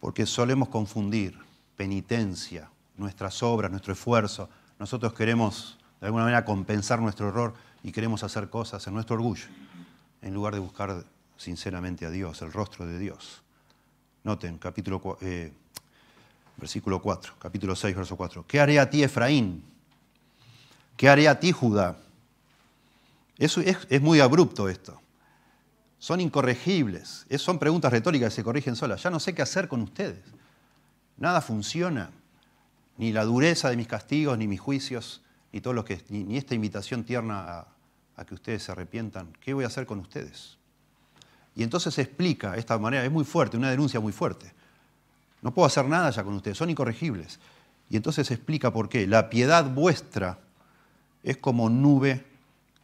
porque solemos confundir penitencia, nuestras obras, nuestro esfuerzo. Nosotros queremos de alguna manera compensar nuestro error y queremos hacer cosas en nuestro orgullo, en lugar de buscar sinceramente a Dios, el rostro de Dios. Noten, capítulo, eh, versículo 4, capítulo 6, verso 4. ¿Qué haré a ti, Efraín? ¿Qué haré a ti, Judá? Es, es muy abrupto esto. Son incorregibles. son preguntas retóricas que se corrigen solas. Ya no sé qué hacer con ustedes. Nada funciona. Ni la dureza de mis castigos, ni mis juicios, ni, todo lo que, ni, esta invitación tierna a, que ustedes se arrepientan. ¿Qué voy a hacer con ustedes? Y entonces se explica esta manera, es muy fuerte, una denuncia muy fuerte. No puedo hacer nada ya con ustedes, son incorregibles. Y entonces explica por qué. La piedad vuestra es como nube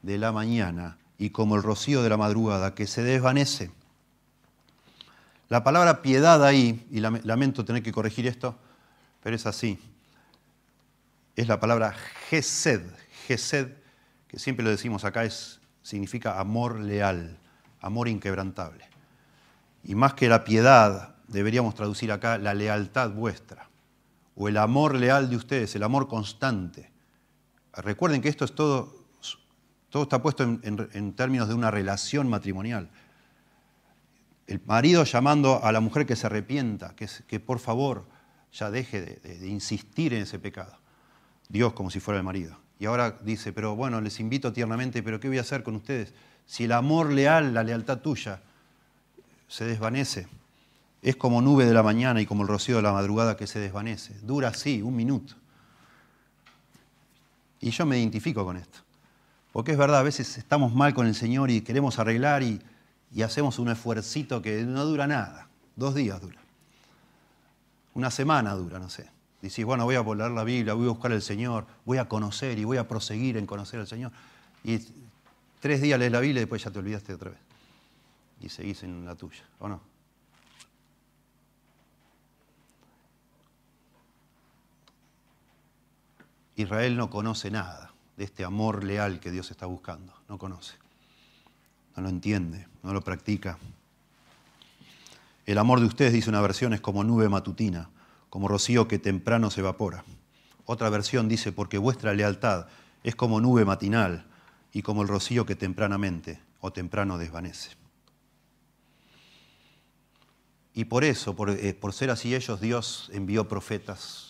de la mañana y como el rocío de la madrugada que se desvanece. La palabra piedad ahí, y lamento tener que corregir esto, pero es así, es la palabra gesed. Gesed, que siempre lo decimos acá, es, significa amor leal, amor inquebrantable. Y más que la piedad, deberíamos traducir acá la lealtad vuestra, o el amor leal de ustedes, el amor constante. Recuerden que esto es todo, todo está puesto en términos de una relación matrimonial el marido llamando a la mujer que se arrepienta, que, por favor ya deje de, insistir en ese pecado. Dios como si fuera el marido. Y ahora dice, pero bueno, les invito tiernamente, pero ¿qué voy a hacer con ustedes? Si el amor leal, la lealtad tuya, se desvanece, es como nube de la mañana y como el rocío de la madrugada que se desvanece. Dura así, un minuto. Y yo me identifico con esto. Porque es verdad, a veces estamos mal con el Señor y queremos arreglar y hacemos un esfuercito que no dura nada, dos días dura, una semana dura, no sé. Decís, bueno, voy a volar la Biblia, voy a buscar al Señor, voy a conocer y voy a proseguir en conocer al Señor. Y tres días lees la Biblia y después ya te olvidaste otra vez. Y seguís en la tuya, ¿o no? Israel no conoce nada de este amor leal que Dios está buscando, no conoce no lo entiende, no lo practica. El amor de ustedes, dice una versión, es como nube matutina, como rocío que temprano se evapora. Otra versión dice, porque vuestra lealtad es como nube matinal y como el rocío que tempranamente o temprano desvanece. Y por eso, por, eh, por, ser así ellos, Dios envió profetas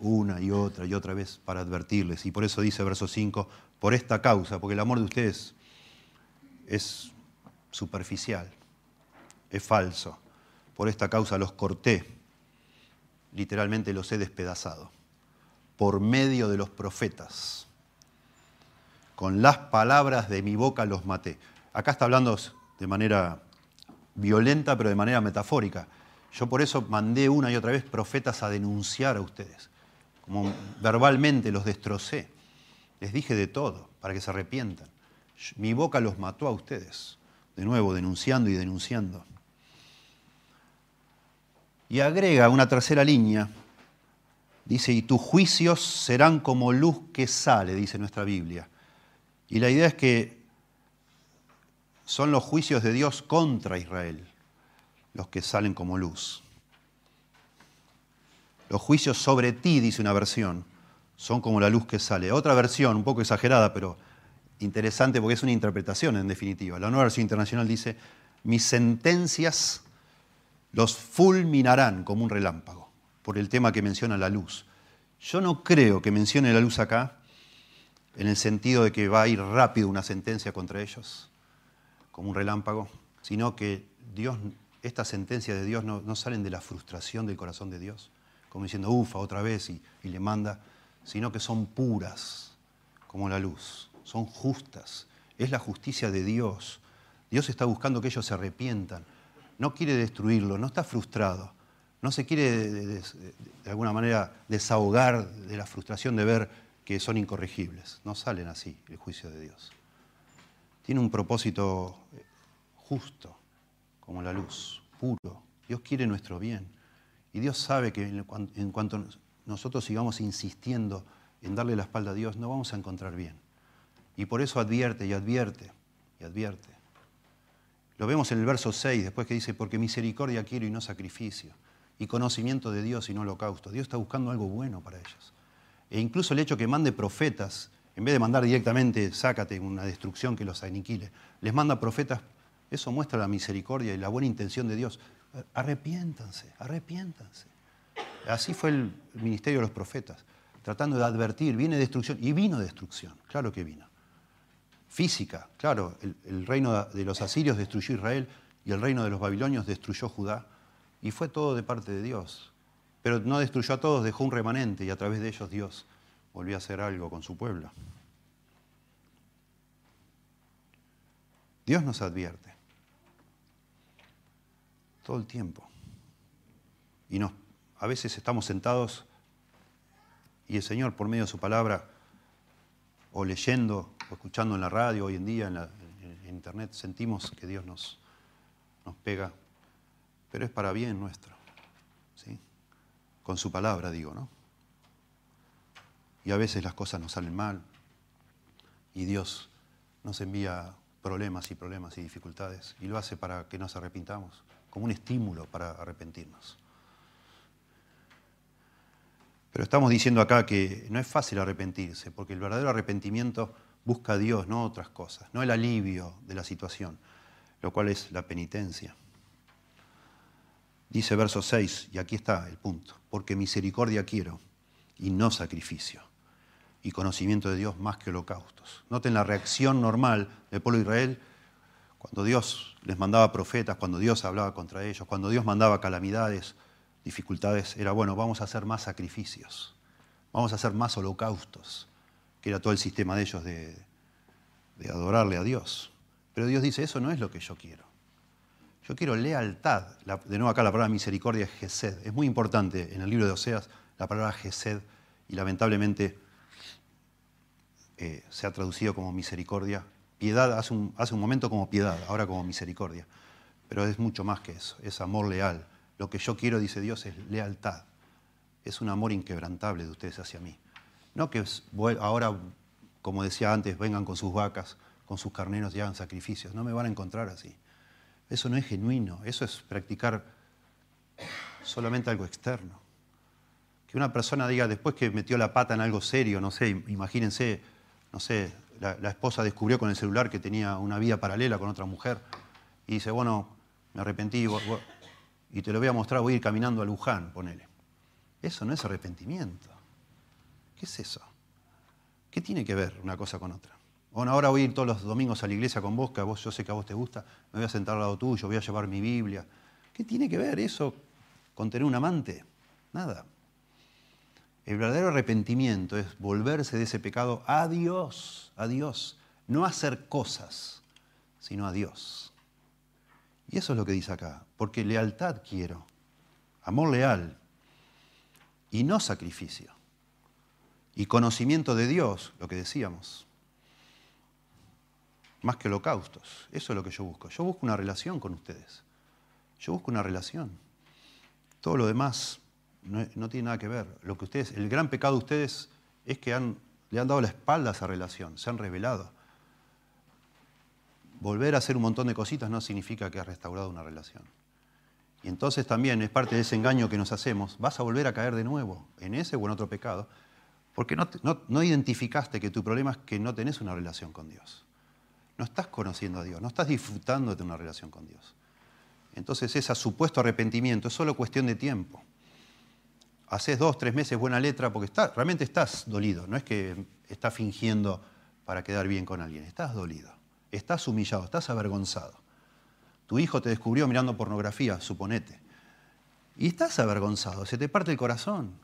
una y otra y otra vez para advertirles. Y por eso dice verso 5, por esta causa, porque el amor de ustedes es superficial, es falso. Por esta causa los corté, literalmente los he despedazado, por medio de los profetas. Con las palabras de mi boca los maté. Acá está hablando de manera violenta, pero de manera metafórica. Yo por eso mandé una y otra vez profetas a denunciar a ustedes. Como verbalmente los destrocé. Les dije de todo para que se arrepientan. Mi boca los mató a ustedes. De nuevo, denunciando y denunciando. Y agrega una tercera línea. Dice, y tus juicios serán como luz que sale, dice nuestra Biblia. Y la idea es que son los juicios de Dios contra Israel los que salen como luz. Los juicios sobre ti, dice una versión, son como la luz que sale. Otra versión, un poco exagerada, pero interesante porque es una interpretación en definitiva. La nueva versión internacional dice, mis sentencias los fulminarán como un relámpago, por el tema que menciona la luz. Yo no creo que mencione la luz acá en el sentido de que va a ir rápido una sentencia contra ellos, como un relámpago, sino que Dios, estas sentencias de Dios no, salen de la frustración del corazón de Dios, como diciendo, ufa, otra vez, y le manda, sino que son puras como la luz son justas. Es la justicia de Dios. Dios está buscando que ellos se arrepientan. No quiere destruirlo, no está frustrado. No se quiere de, alguna manera desahogar de la frustración de ver que son incorregibles. No salen así el juicio de Dios. Tiene un propósito justo, como la luz, puro. Dios quiere nuestro bien. Y Dios sabe que en cuanto nosotros sigamos insistiendo en darle la espalda a Dios, no vamos a encontrar bien. Y por eso advierte y advierte y advierte. Lo vemos en el verso 6, después que dice, porque misericordia quiero y no sacrificio, y conocimiento de Dios y no holocausto. Dios está buscando algo bueno para ellos. E incluso el hecho que mande profetas, en vez de mandar directamente, sácate una destrucción que los aniquile, les manda profetas, eso muestra la misericordia y la buena intención de Dios. Arrepiéntanse, arrepiéntanse. Así fue el ministerio de los profetas, tratando de advertir, viene destrucción, y vino destrucción, claro que vino física. Claro, el, reino de los asirios destruyó Israel y el reino de los babilonios destruyó Judá. Y fue todo de parte de Dios. Pero no destruyó a todos, dejó un remanente y a través de ellos Dios volvió a hacer algo con su pueblo. Dios nos advierte todo el tiempo y nos, a veces estamos sentados y el Señor, por medio de su palabra, o leyendo, o escuchando en la radio hoy en día, en, internet, sentimos que Dios nos, nos pega, pero es para bien nuestro, ¿sí? Con su palabra, digo, ¿no? Y a veces las cosas nos salen mal y Dios nos envía problemas y problemas y dificultades y lo hace para que nos arrepintamos, como un estímulo para arrepentirnos. Pero estamos diciendo acá que no es fácil arrepentirse, porque el verdadero arrepentimiento busca a Dios, no otras cosas, no el alivio de la situación, lo cual es la penitencia. Dice verso 6, y aquí está el punto, porque misericordia quiero y no sacrificio, y conocimiento de Dios más que holocaustos. Noten la reacción normal del pueblo de Israel cuando Dios les mandaba profetas, cuando Dios hablaba contra ellos, cuando Dios mandaba calamidades, dificultades, era bueno, vamos a hacer más sacrificios, vamos a hacer más holocaustos, que era todo el sistema de ellos de, adorarle a Dios. Pero Dios dice, eso no es lo que yo quiero. Yo quiero lealtad. de nuevo acá la palabra misericordia es Gesed. Es muy importante en el libro de Oseas la palabra Gesed y lamentablemente eh, se ha traducido como misericordia. Piedad hace un, hace un momento como piedad, ahora como misericordia. Pero es mucho más que eso, es amor leal. Lo que yo quiero, dice Dios, es lealtad. Es un amor inquebrantable de ustedes hacia mí. No que ahora, como decía antes, vengan con sus vacas, con sus carneros y hagan sacrificios. No me van a encontrar así. Eso no es genuino, eso es practicar solamente algo externo. Que una persona diga, después que metió la pata en algo serio, no sé, imagínense, no sé, la, esposa descubrió con el celular que tenía una vida paralela con otra mujer y dice, bueno, me arrepentí, y te lo voy a mostrar, voy a ir caminando a Luján, ponele. Eso no es arrepentimiento. ¿Qué es eso? ¿Qué tiene que ver una cosa con otra? Bueno, ahora voy a ir todos los domingos a la iglesia con vos, que a vos yo sé que a vos te gusta, me voy a sentar al lado tuyo, voy a llevar mi Biblia. ¿Qué tiene que ver eso con tener un amante? Nada. El verdadero arrepentimiento es volverse de ese pecado a Dios, a Dios. No hacer cosas, sino a Dios. Y eso es lo que dice acá, porque lealtad quiero, amor leal y no sacrificio. Y conocimiento de Dios, lo que decíamos, más que holocaustos. Eso es lo que yo busco. Yo busco una relación con ustedes. Yo busco una relación. Todo lo demás no, tiene nada que ver. Lo que ustedes, el gran pecado de ustedes es que han, le han dado la espalda a esa relación, se han revelado volver a hacer un montón de cositas no significa que has restaurado una relación. Y entonces también es parte de ese engaño que nos hacemos, vas a volver a caer de nuevo en ese o en otro pecado, porque no, no, identificaste que tu problema es que no tenés una relación con Dios. No estás conociendo a Dios, no estás disfrutando de una relación con Dios. Entonces ese supuesto arrepentimiento es solo cuestión de tiempo. Haces dos, tres meses buena letra porque está, realmente estás dolido, no es que estás fingiendo para quedar bien con alguien, estás dolido. Estás humillado, estás avergonzado. Tu hijo te descubrió mirando pornografía, suponete. Y estás avergonzado, se te parte el corazón.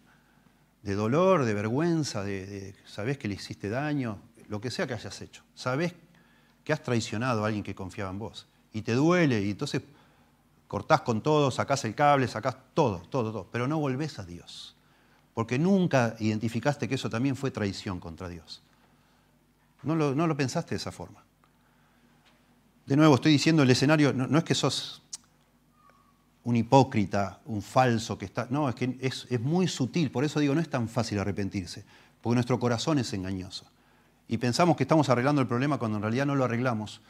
De dolor, de vergüenza, de, sabes que le hiciste daño, lo que sea que hayas hecho. Sabes que has traicionado a alguien que confiaba en vos. Y te duele, y entonces cortás con todo, sacás el cable, sacás todo, todo, todo. Pero no volvés a Dios. Porque nunca identificaste que eso también fue traición contra Dios. No lo, pensaste de esa forma de nuevo, estoy diciendo el escenario, no, es que sos un hipócrita, un falso que está. No, es que es, muy sutil, por eso digo, no es tan fácil arrepentirse, porque nuestro corazón es engañoso. Y pensamos que estamos arreglando el problema cuando en realidad no lo arreglamos,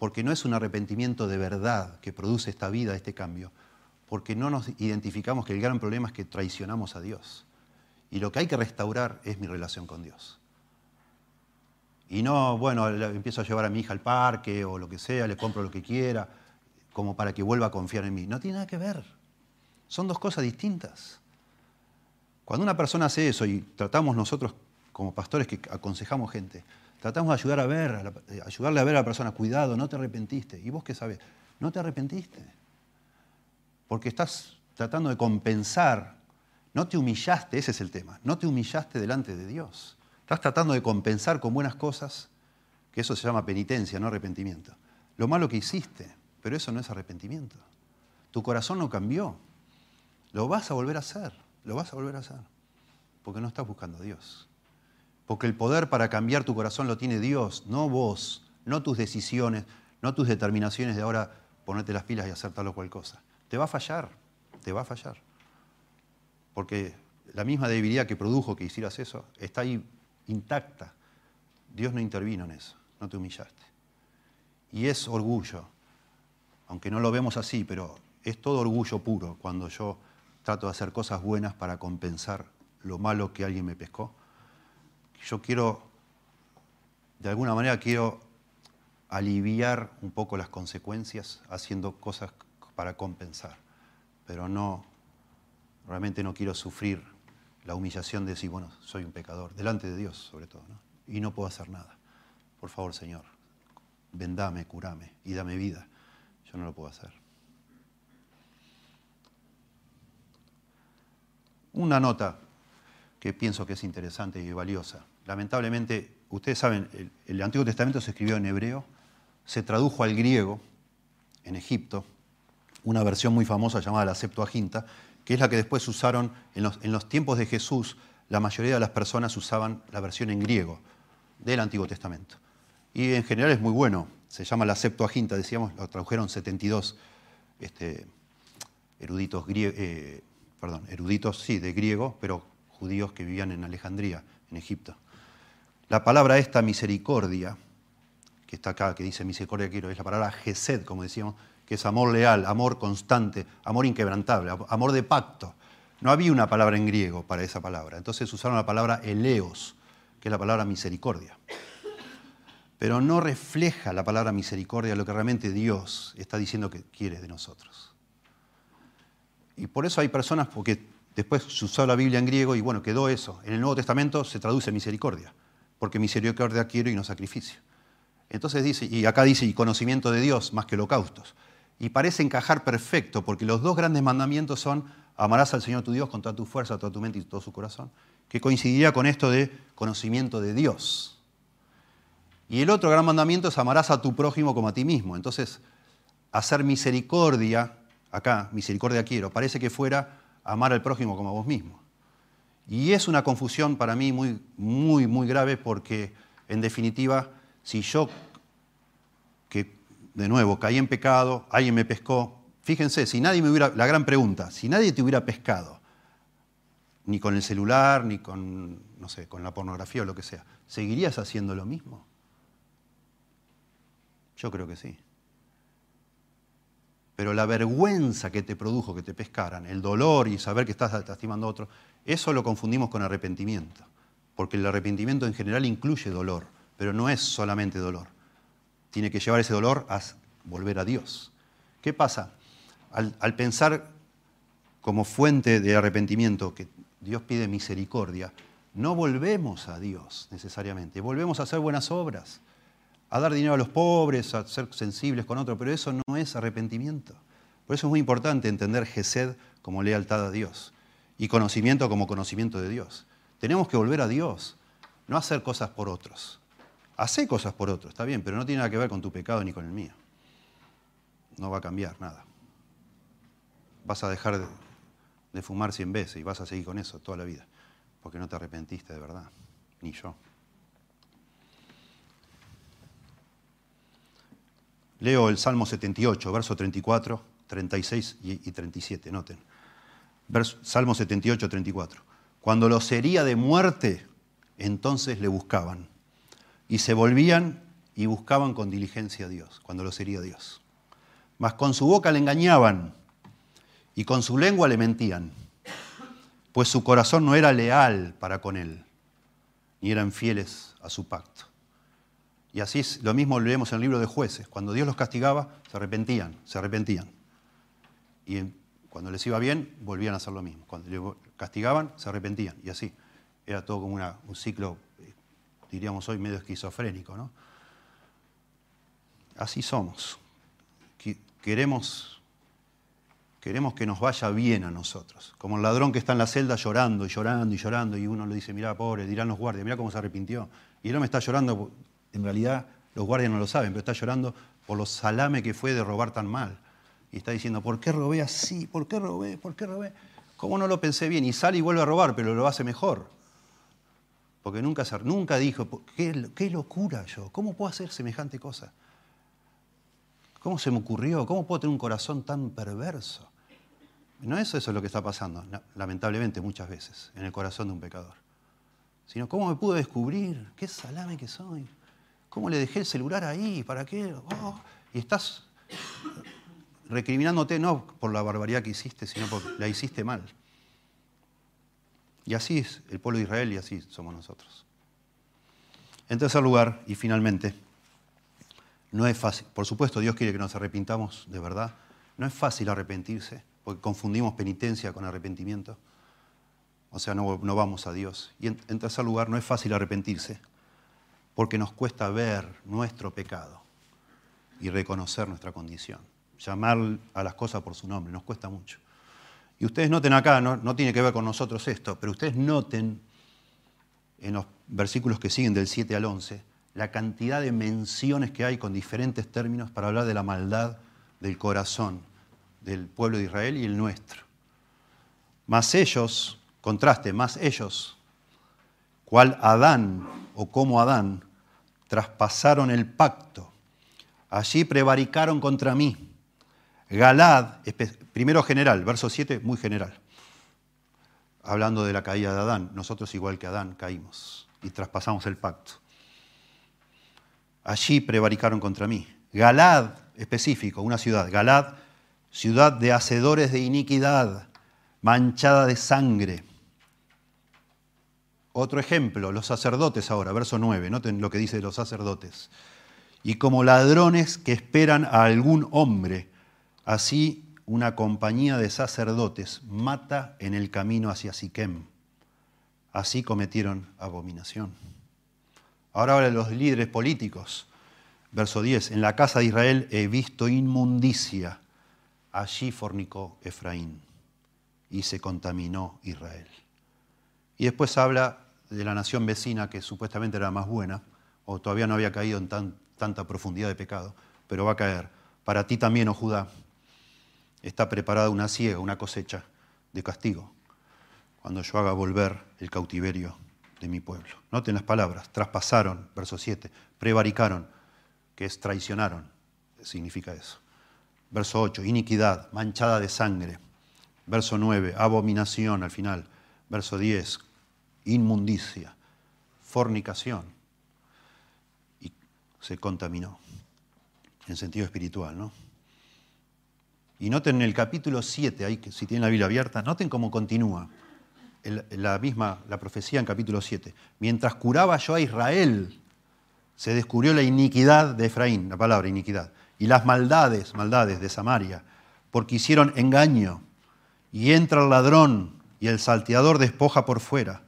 porque no es un arrepentimiento de verdad que produce esta vida, este cambio, porque no nos identificamos que el gran problema es que traicionamos a Dios. Y lo que hay que restaurar es mi relación con Dios. Y no, bueno, empiezo a llevar a mi hija al parque o lo que sea, le compro lo que quiera, como para que vuelva a confiar en mí. No tiene nada que ver. Son dos cosas distintas. Cuando una persona hace eso y tratamos nosotros como pastores que aconsejamos gente, tratamos de ayudar a ver, ayudarle a ver a la persona, cuidado, no te arrepentiste. ¿Y vos qué sabes? No te arrepentiste. Porque estás tratando de compensar, no te humillaste, ese es el tema, no te humillaste delante de Dios. Estás tratando de compensar con buenas cosas, que eso se llama penitencia, no arrepentimiento. Lo malo que hiciste, pero eso no es arrepentimiento. Tu corazón no cambió. Lo vas a volver a hacer. lo vas a volver a hacer. Porque no estás buscando a Dios. Porque el poder para cambiar tu corazón lo tiene Dios, no vos, no tus decisiones, no tus determinaciones de ahora ponerte las pilas y hacer tal o cual cosa. Te va a fallar, te va a fallar. Porque la misma debilidad que produjo que hicieras eso está ahí intacta. Dios no intervino en eso, no te humillaste. Y es orgullo, aunque no lo vemos así, pero es todo orgullo puro cuando yo trato de hacer cosas buenas para compensar lo malo que alguien me pescó. Yo quiero, de alguna manera quiero aliviar un poco las consecuencias haciendo cosas para compensar, pero no, realmente no quiero sufrir la humillación de decir, bueno, soy un pecador, delante de Dios sobre todo, y no puedo hacer nada. Por favor, Señor, vendame, curame y dame vida. Yo no lo puedo hacer. Una nota que pienso que es interesante y valiosa. Lamentablemente, ustedes saben, el, Antiguo Testamento se escribió en hebreo, se tradujo al griego en Egipto, una versión muy famosa llamada la Septuaginta, que es la que después usaron en los, tiempos de Jesús, la mayoría de las personas usaban la versión en griego del Antiguo Testamento. Y en general es muy bueno, se llama la Septuaginta, decíamos, lo tradujeron 72 este, eruditos, eh, perdón, eruditos, sí, de griego, pero judíos que vivían en Alejandría, en Egipto. La palabra esta, misericordia, que está acá, que dice misericordia quiero, es la palabra gesed, como decíamos, que es amor leal, amor constante, amor inquebrantable, amor de pacto. No había una palabra en griego para esa palabra. Entonces usaron la palabra eleos, que es la palabra misericordia. Pero no refleja la palabra misericordia lo que realmente Dios está diciendo que quiere de nosotros. Y por eso hay personas, porque después se usó la Biblia en griego y bueno, quedó eso. En el Nuevo Testamento se traduce misericordia, porque misericordia quiero y no sacrificio. Entonces dice, y acá dice, y conocimiento de Dios más que holocaustos y parece encajar perfecto, porque los dos grandes mandamientos son amarás al Señor tu Dios con toda tu fuerza, toda tu mente y todo su corazón, que coincidiría con esto de conocimiento de Dios. Y el otro gran mandamiento es amarás a tu prójimo como a ti mismo. Entonces, hacer misericordia, acá, misericordia quiero, parece que fuera amar al prójimo como a vos mismo. Y es una confusión para mí muy, muy, muy grave porque, en definitiva, si yo, que de nuevo, caí en pecado, alguien me pescó. Fíjense, si nadie me hubiera, la gran pregunta, si nadie te hubiera pescado, ni con el celular, ni con, no sé, con la pornografía o lo que sea, ¿seguirías haciendo lo mismo? Yo creo que sí. Pero la vergüenza que te produjo que te pescaran, el dolor y saber que estás lastimando a otro, eso lo confundimos con arrepentimiento. Porque el arrepentimiento en general incluye dolor, pero no es solamente dolor tiene que llevar ese dolor a volver a Dios. ¿Qué pasa? Al, pensar como fuente de arrepentimiento que Dios pide misericordia, no volvemos a Dios necesariamente, volvemos a hacer buenas obras, a dar dinero a los pobres, a ser sensibles con otros, pero eso no es arrepentimiento. Por eso es muy importante entender Gesed como lealtad a Dios y conocimiento como conocimiento de Dios. Tenemos que volver a Dios, no hacer cosas por otros. Hacé cosas por otro, está bien, pero no tiene nada que ver con tu pecado ni con el mío. No va a cambiar nada. Vas a dejar de, fumar cien veces y vas a seguir con eso toda la vida, porque no te arrepentiste de verdad, ni yo. Leo el Salmo 78, verso 34, 36 y 37, noten. Salmo 78, 34. Cuando los hería de muerte, entonces le buscaban y se volvían y buscaban con diligencia a Dios, cuando lo sería Dios. Mas con su boca le engañaban y con su lengua le mentían, pues su corazón no era leal para con él, ni eran fieles a su pacto. Y así es, lo mismo leemos en el libro de jueces. Cuando Dios los castigaba, se arrepentían, se arrepentían. Y cuando les iba bien, volvían a hacer lo mismo. Cuando les castigaban, se arrepentían. Y así. Era todo como un ciclo diríamos hoy medio esquizofrénico, ¿no? Así somos. Queremos, queremos que nos vaya bien a nosotros. Como el ladrón que está en la celda llorando y llorando y llorando y uno le dice, mira, pobre, dirán los guardias, mira cómo se arrepintió. Y él me está llorando, en realidad los guardias no lo saben, pero está llorando por lo salame que fue de robar tan mal. Y está diciendo, ¿por qué robé así? ¿Por qué robé? ¿Por qué robé? ¿Cómo no lo pensé bien? Y sale y vuelve a robar, pero lo hace mejor. Porque nunca, nunca dijo, ¿qué, locura yo, ¿cómo puedo hacer semejante cosa? ¿Cómo se me ocurrió? ¿Cómo puedo tener un corazón tan perverso? No es eso lo que está pasando, lamentablemente muchas veces, en el corazón de un pecador. Sino, ¿cómo me pude descubrir? ¿Qué salame que soy? ¿Cómo le dejé el celular ahí? ¿Para qué? Oh, y estás recriminándote no por la barbaridad que hiciste, sino porque la hiciste mal. Y así es el pueblo de Israel y así somos nosotros. En tercer lugar, y finalmente, no es fácil. Por supuesto, Dios quiere que nos arrepintamos de verdad. No es fácil arrepentirse, porque confundimos penitencia con arrepentimiento. O sea, no, vamos a Dios. Y en, en tercer lugar, no es fácil arrepentirse, porque nos cuesta ver nuestro pecado y reconocer nuestra condición llamar a las cosas por su nombre, nos cuesta mucho. Y ustedes noten acá, no, tiene que ver con nosotros esto, pero ustedes noten en los versículos que siguen del 7 al 11 la cantidad de menciones que hay con diferentes términos para hablar de la maldad del corazón del pueblo de Israel y el nuestro. Más ellos, contraste, más ellos, cual Adán o como Adán, traspasaron el pacto. Allí prevaricaron contra mí Galad, primero general, verso 7, muy general. Hablando de la caída de Adán, nosotros igual que Adán caímos y traspasamos el pacto. Allí prevaricaron contra mí. Galad, específico, una ciudad. Galad, ciudad de hacedores de iniquidad, manchada de sangre. Otro ejemplo, los sacerdotes ahora, verso 9, noten lo que dice los sacerdotes. Y como ladrones que esperan a algún hombre, Así una compañía de sacerdotes mata en el camino hacia Siquem. Así cometieron abominación. Ahora habla de los líderes políticos. Verso 10. En la casa de Israel he visto inmundicia. Allí fornicó Efraín y se contaminó Israel. Y después habla de la nación vecina que supuestamente era más buena, o todavía no había caído en tanta profundidad de pecado, pero va a caer. Para ti también, oh Judá, está preparada una ciega, una cosecha de castigo, cuando yo haga volver el cautiverio de mi pueblo. Noten las palabras, traspasaron, verso 7, prevaricaron, que es traicionaron, significa eso. Verso 8, iniquidad, manchada de sangre. Verso 9, abominación al final. Verso 10, inmundicia, fornicación. Y se contaminó, en sentido espiritual, ¿no? Y noten en el capítulo 7, ahí, si tienen la Biblia abierta, noten cómo continúa la misma, la profecía en capítulo 7. Mientras curaba yo a Israel, se descubrió la iniquidad de Efraín, la palabra iniquidad, y las maldades, maldades de Samaria, porque hicieron engaño, y entra el ladrón, y el salteador despoja por fuera.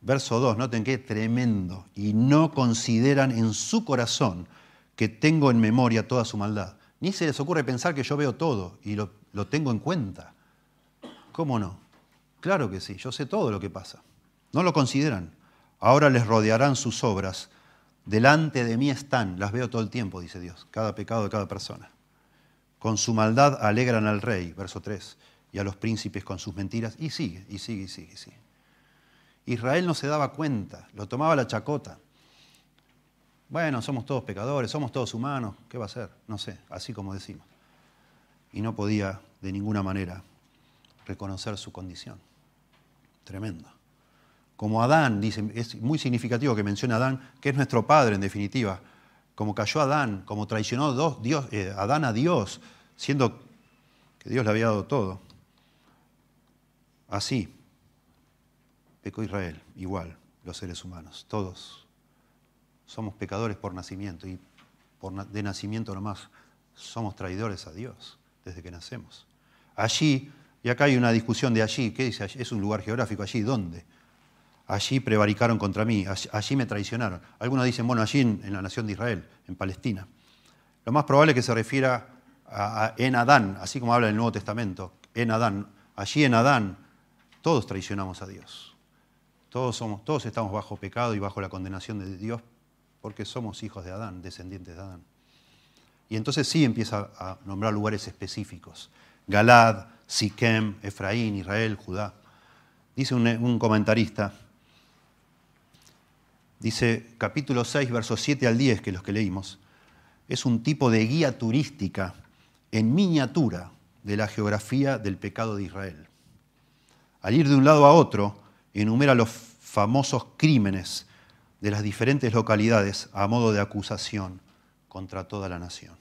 Verso 2, noten qué tremendo, y no consideran en su corazón que tengo en memoria toda su maldad. Ni se les ocurre pensar que yo veo todo y lo, tengo en cuenta. ¿Cómo no? Claro que sí, yo sé todo lo que pasa. No lo consideran. Ahora les rodearán sus obras. Delante de mí están, las veo todo el tiempo, dice Dios, cada pecado de cada persona. Con su maldad alegran al rey, verso 3, y a los príncipes con sus mentiras, y sigue, y sigue, y sigue, y sigue. Israel no se daba cuenta, lo tomaba la chacota. Bueno, somos todos pecadores, somos todos humanos, ¿qué va a ser? No sé, así como decimos. Y no podía de ninguna manera reconocer su condición. Tremendo. Como Adán, dice, es muy significativo que mencione Adán, que es nuestro padre en definitiva. Como cayó Adán, como traicionó Dios, eh, Adán a Dios, siendo que Dios le había dado todo. Así, pecó Israel, igual, los seres humanos, todos somos pecadores por nacimiento y de nacimiento nomás somos traidores a Dios desde que nacemos. Allí, y acá hay una discusión de allí, ¿qué dice? Es un lugar geográfico, allí, ¿dónde? Allí prevaricaron contra mí, allí, me traicionaron. Algunos dicen, bueno, allí en, la nación de Israel, en Palestina. Lo más probable es que se refiera en Adán, así como habla el Nuevo Testamento, en Adán. Allí en Adán todos traicionamos a Dios. Todos, somos, todos estamos bajo pecado y bajo la condenación de Dios porque somos hijos de Adán, descendientes de Adán. Y entonces sí empieza a nombrar lugares específicos. Galad, Siquem, Efraín, Israel, Judá. Dice un, comentarista, dice capítulo 6, versos 7 al 10, que los que leímos, es un tipo de guía turística en miniatura de la geografía del pecado de Israel. Al ir de un lado a otro, enumera los famosos crímenes de las diferentes localidades a modo de acusación contra toda la nación.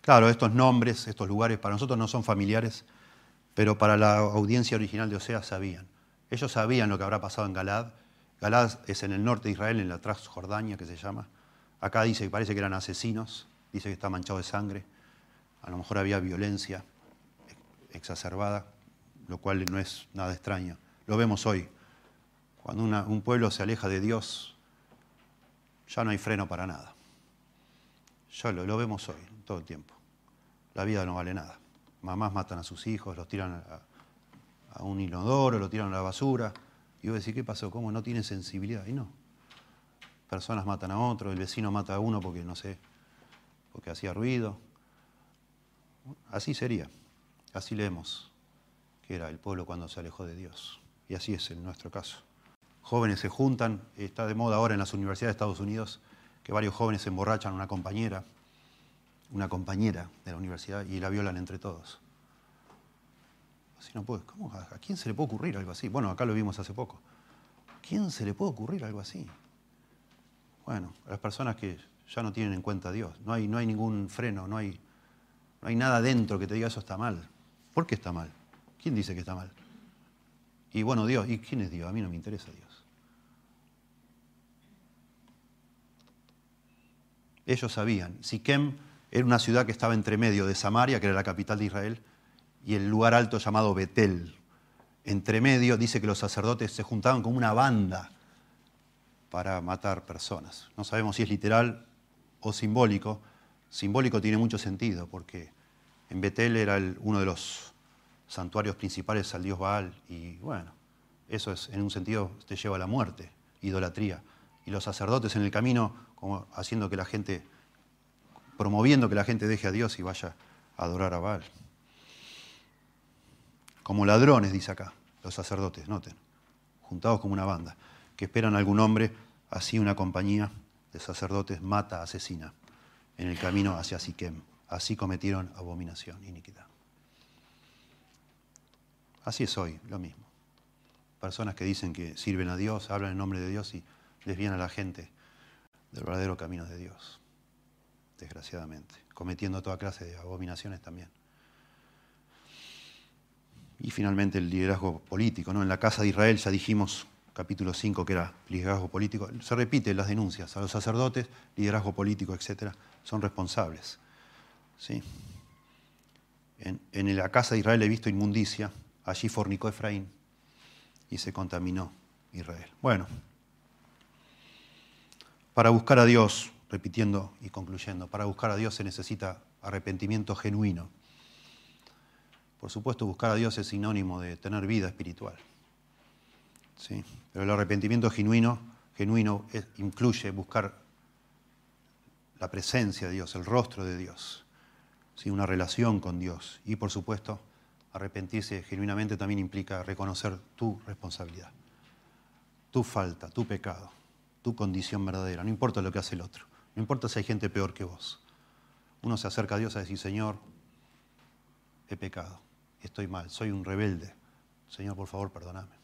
Claro, estos nombres, estos lugares para nosotros no son familiares, pero para la audiencia original de Osea sabían. Ellos sabían lo que habrá pasado en Galad. Galad es en el norte de Israel, en la Transjordania que se llama. Acá dice que parece que eran asesinos, dice que está manchado de sangre. A lo mejor había violencia exacerbada, lo cual no es nada extraño. Lo vemos hoy. Cuando un pueblo se aleja de Dios, ya no hay freno para nada. Ya lo, vemos hoy, todo el tiempo. La vida no vale nada. Mamás matan a sus hijos, los tiran a, a un inodoro, lo tiran a la basura. Y vos decís, ¿qué pasó? ¿Cómo no tiene sensibilidad? Y no. Personas matan a otro, el vecino mata a uno porque, no sé, porque hacía ruido. Así sería. Así leemos que era el pueblo cuando se alejó de Dios. Y así es en nuestro caso jóvenes se juntan, está de moda ahora en las universidades de Estados Unidos que varios jóvenes se emborrachan a una compañera, una compañera de la universidad y la violan entre todos. Así no puede, ¿cómo? ¿A quién se le puede ocurrir algo así? Bueno, acá lo vimos hace poco. ¿A quién se le puede ocurrir algo así? Bueno, a las personas que ya no tienen en cuenta a Dios, no hay, no hay ningún freno, no hay, no hay nada dentro que te diga eso está mal. ¿Por qué está mal? ¿Quién dice que está mal? Y bueno, Dios, ¿y quién es Dios? A mí no me interesa Dios. Ellos sabían. Siquem era una ciudad que estaba entre medio de Samaria, que era la capital de Israel, y el lugar alto llamado Betel. Entre medio dice que los sacerdotes se juntaban como una banda para matar personas. No sabemos si es literal o simbólico. Simbólico tiene mucho sentido porque en Betel era uno de los santuarios principales al dios Baal y bueno, eso es en un sentido te lleva a la muerte, idolatría. Y los sacerdotes en el camino como haciendo que la gente, promoviendo que la gente deje a Dios y vaya a adorar a Baal. Como ladrones, dice acá, los sacerdotes, noten, juntados como una banda, que esperan a algún hombre, así una compañía de sacerdotes mata, asesina, en el camino hacia Siquem. Así cometieron abominación, iniquidad. Así es hoy, lo mismo. Personas que dicen que sirven a Dios, hablan en nombre de Dios y desvían a la gente del verdadero camino de Dios, desgraciadamente, cometiendo toda clase de abominaciones también. Y finalmente el liderazgo político. ¿no? En la Casa de Israel ya dijimos, capítulo 5, que era liderazgo político. Se repite las denuncias a los sacerdotes, liderazgo político, etc. Son responsables. ¿sí? En, en la Casa de Israel he visto inmundicia. Allí fornicó Efraín y se contaminó Israel. Bueno, para buscar a Dios, repitiendo y concluyendo, para buscar a Dios se necesita arrepentimiento genuino. Por supuesto, buscar a Dios es sinónimo de tener vida espiritual. ¿sí? Pero el arrepentimiento genuino, genuino incluye buscar la presencia de Dios, el rostro de Dios, ¿sí? una relación con Dios. Y por supuesto, arrepentirse genuinamente también implica reconocer tu responsabilidad, tu falta, tu pecado tu condición verdadera, no importa lo que hace el otro, no importa si hay gente peor que vos. Uno se acerca a Dios a decir, Señor, he pecado, estoy mal, soy un rebelde. Señor, por favor, perdóname.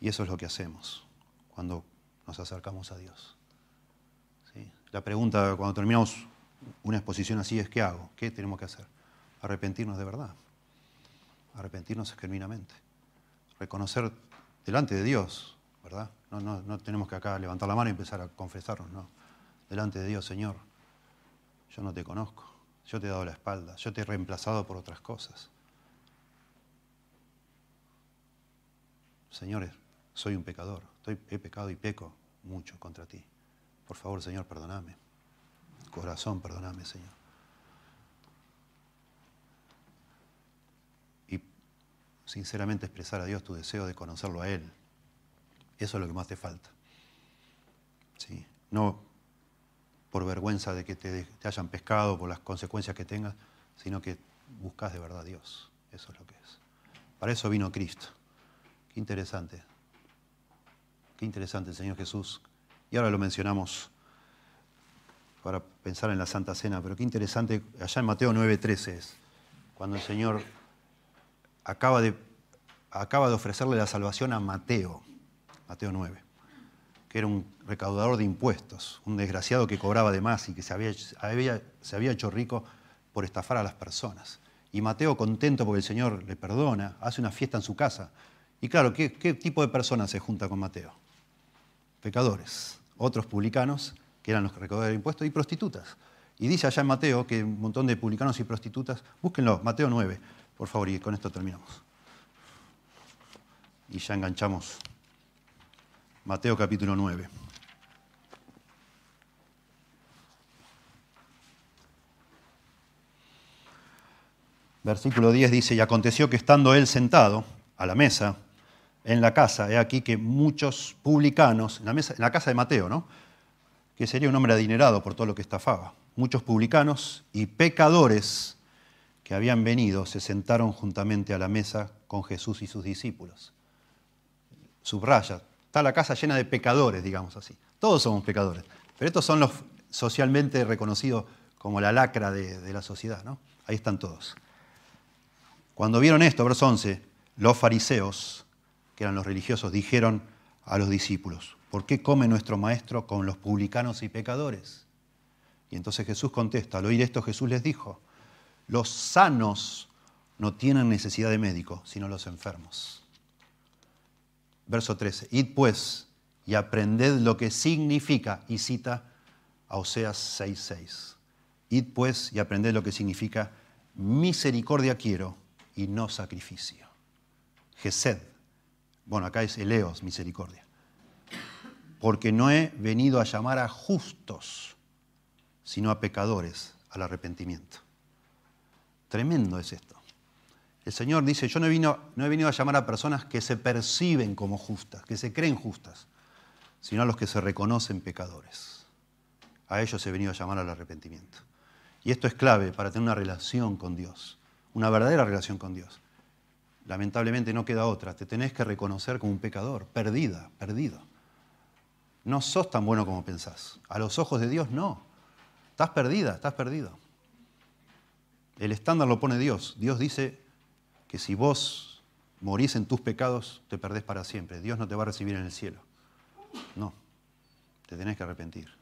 Y eso es lo que hacemos cuando nos acercamos a Dios. La pregunta cuando terminamos una exposición así es, ¿qué hago? ¿Qué tenemos que hacer? Arrepentirnos de verdad. Arrepentirnos genuinamente. Reconocer delante de Dios, ¿verdad? No, tenemos que acá levantar la mano y empezar a confesarnos, no. Delante de Dios, Señor, yo no te conozco, yo te he dado la espalda, yo te he reemplazado por otras cosas. Señores, soy un pecador, he pecado y peco mucho contra ti. Por favor, Señor, perdóname. Corazón, perdóname, Señor. Y sinceramente expresar a Dios tu deseo de conocerlo a Él, eso es lo que más te falta. ¿Sí? No por vergüenza de que te, hayan pescado, por las consecuencias que tengas, sino que buscas de verdad a Dios. Eso es lo que es. Para eso vino Cristo. Qué interesante. Qué interesante el Señor Jesús. Y ahora lo mencionamos para pensar en la Santa Cena, pero qué interesante, allá en Mateo 9:13 es, cuando el Señor acaba de, acaba de ofrecerle la salvación a Mateo, Mateo 9, que era un recaudador de impuestos, un desgraciado que cobraba de más y que se había, hecho rico por estafar a las personas. Y Mateo, contento porque el Señor le perdona, hace una fiesta en su casa. Y claro, ¿qué, tipo de personas se junta con Mateo? Pecadores, otros publicanos que eran los recaudadores de impuestos, y prostitutas. Y dice allá en Mateo que un montón de publicanos y prostitutas, búsquenlo, Mateo 9, por favor, y con esto terminamos. Y ya enganchamos Mateo capítulo 9. Versículo 10 dice, y aconteció que estando él sentado a la mesa en la casa, he aquí que muchos publicanos, en la, mesa, en la casa de Mateo, ¿no? que sería un hombre adinerado por todo lo que estafaba. Muchos publicanos y pecadores que habían venido se sentaron juntamente a la mesa con Jesús y sus discípulos. Subraya, está la casa llena de pecadores, digamos así. Todos somos pecadores, pero estos son los socialmente reconocidos como la lacra de, la sociedad, ¿no? Ahí están todos. Cuando vieron esto, verso 11, los fariseos, que eran los religiosos, dijeron a los discípulos, ¿por qué come nuestro maestro con los publicanos y pecadores? Y entonces Jesús contesta, al oír esto Jesús les dijo, los sanos no tienen necesidad de médico, sino los enfermos. Verso 13, id pues y aprended lo que significa, y cita a Oseas 6.6, id pues y aprended lo que significa misericordia quiero y no sacrificio. Gesed, bueno, acá es eleos, misericordia porque no he venido a llamar a justos, sino a pecadores al arrepentimiento. Tremendo es esto. El Señor dice, yo no he, venido, no he venido a llamar a personas que se perciben como justas, que se creen justas, sino a los que se reconocen pecadores. A ellos he venido a llamar al arrepentimiento. Y esto es clave para tener una relación con Dios, una verdadera relación con Dios. Lamentablemente no queda otra, te tenés que reconocer como un pecador, perdida, perdido. No sos tan bueno como pensás. A los ojos de Dios no. Estás perdida, estás perdido. El estándar lo pone Dios. Dios dice que si vos morís en tus pecados, te perdés para siempre. Dios no te va a recibir en el cielo. No, te tenés que arrepentir.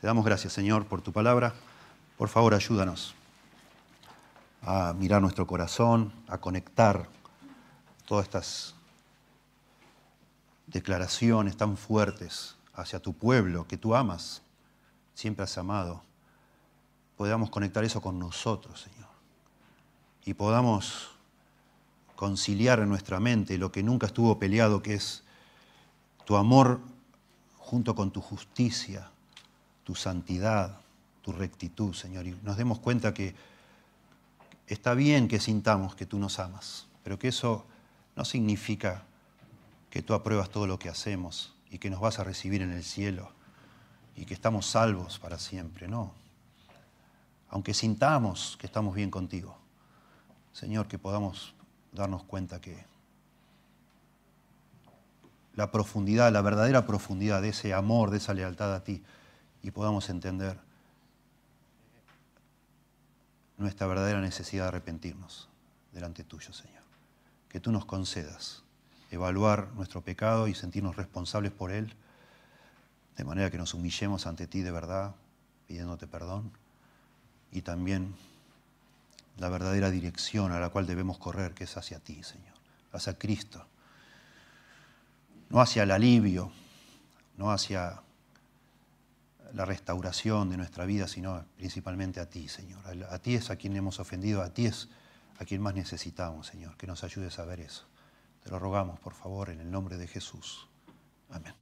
Te damos gracias, Señor, por tu palabra. Por favor, ayúdanos a mirar nuestro corazón, a conectar todas estas declaraciones tan fuertes hacia tu pueblo que tú amas, siempre has amado, podamos conectar eso con nosotros, Señor. Y podamos conciliar en nuestra mente lo que nunca estuvo peleado, que es tu amor junto con tu justicia, tu santidad, tu rectitud, Señor. Y nos demos cuenta que está bien que sintamos que tú nos amas, pero que eso no significa que tú apruebas todo lo que hacemos y que nos vas a recibir en el cielo y que estamos salvos para siempre, no. Aunque sintamos que estamos bien contigo, Señor, que podamos darnos cuenta que la profundidad, la verdadera profundidad de ese amor, de esa lealtad a ti, y podamos entender nuestra verdadera necesidad de arrepentirnos delante tuyo, Señor. Que tú nos concedas evaluar nuestro pecado y sentirnos responsables por él, de manera que nos humillemos ante ti de verdad, pidiéndote perdón, y también la verdadera dirección a la cual debemos correr, que es hacia ti, Señor, hacia Cristo, no hacia el alivio, no hacia la restauración de nuestra vida, sino principalmente a ti, Señor. A ti es a quien hemos ofendido, a ti es a quien más necesitamos, Señor, que nos ayudes a ver eso. Te lo rogamos, por favor, en el nombre de Jesús. Amén.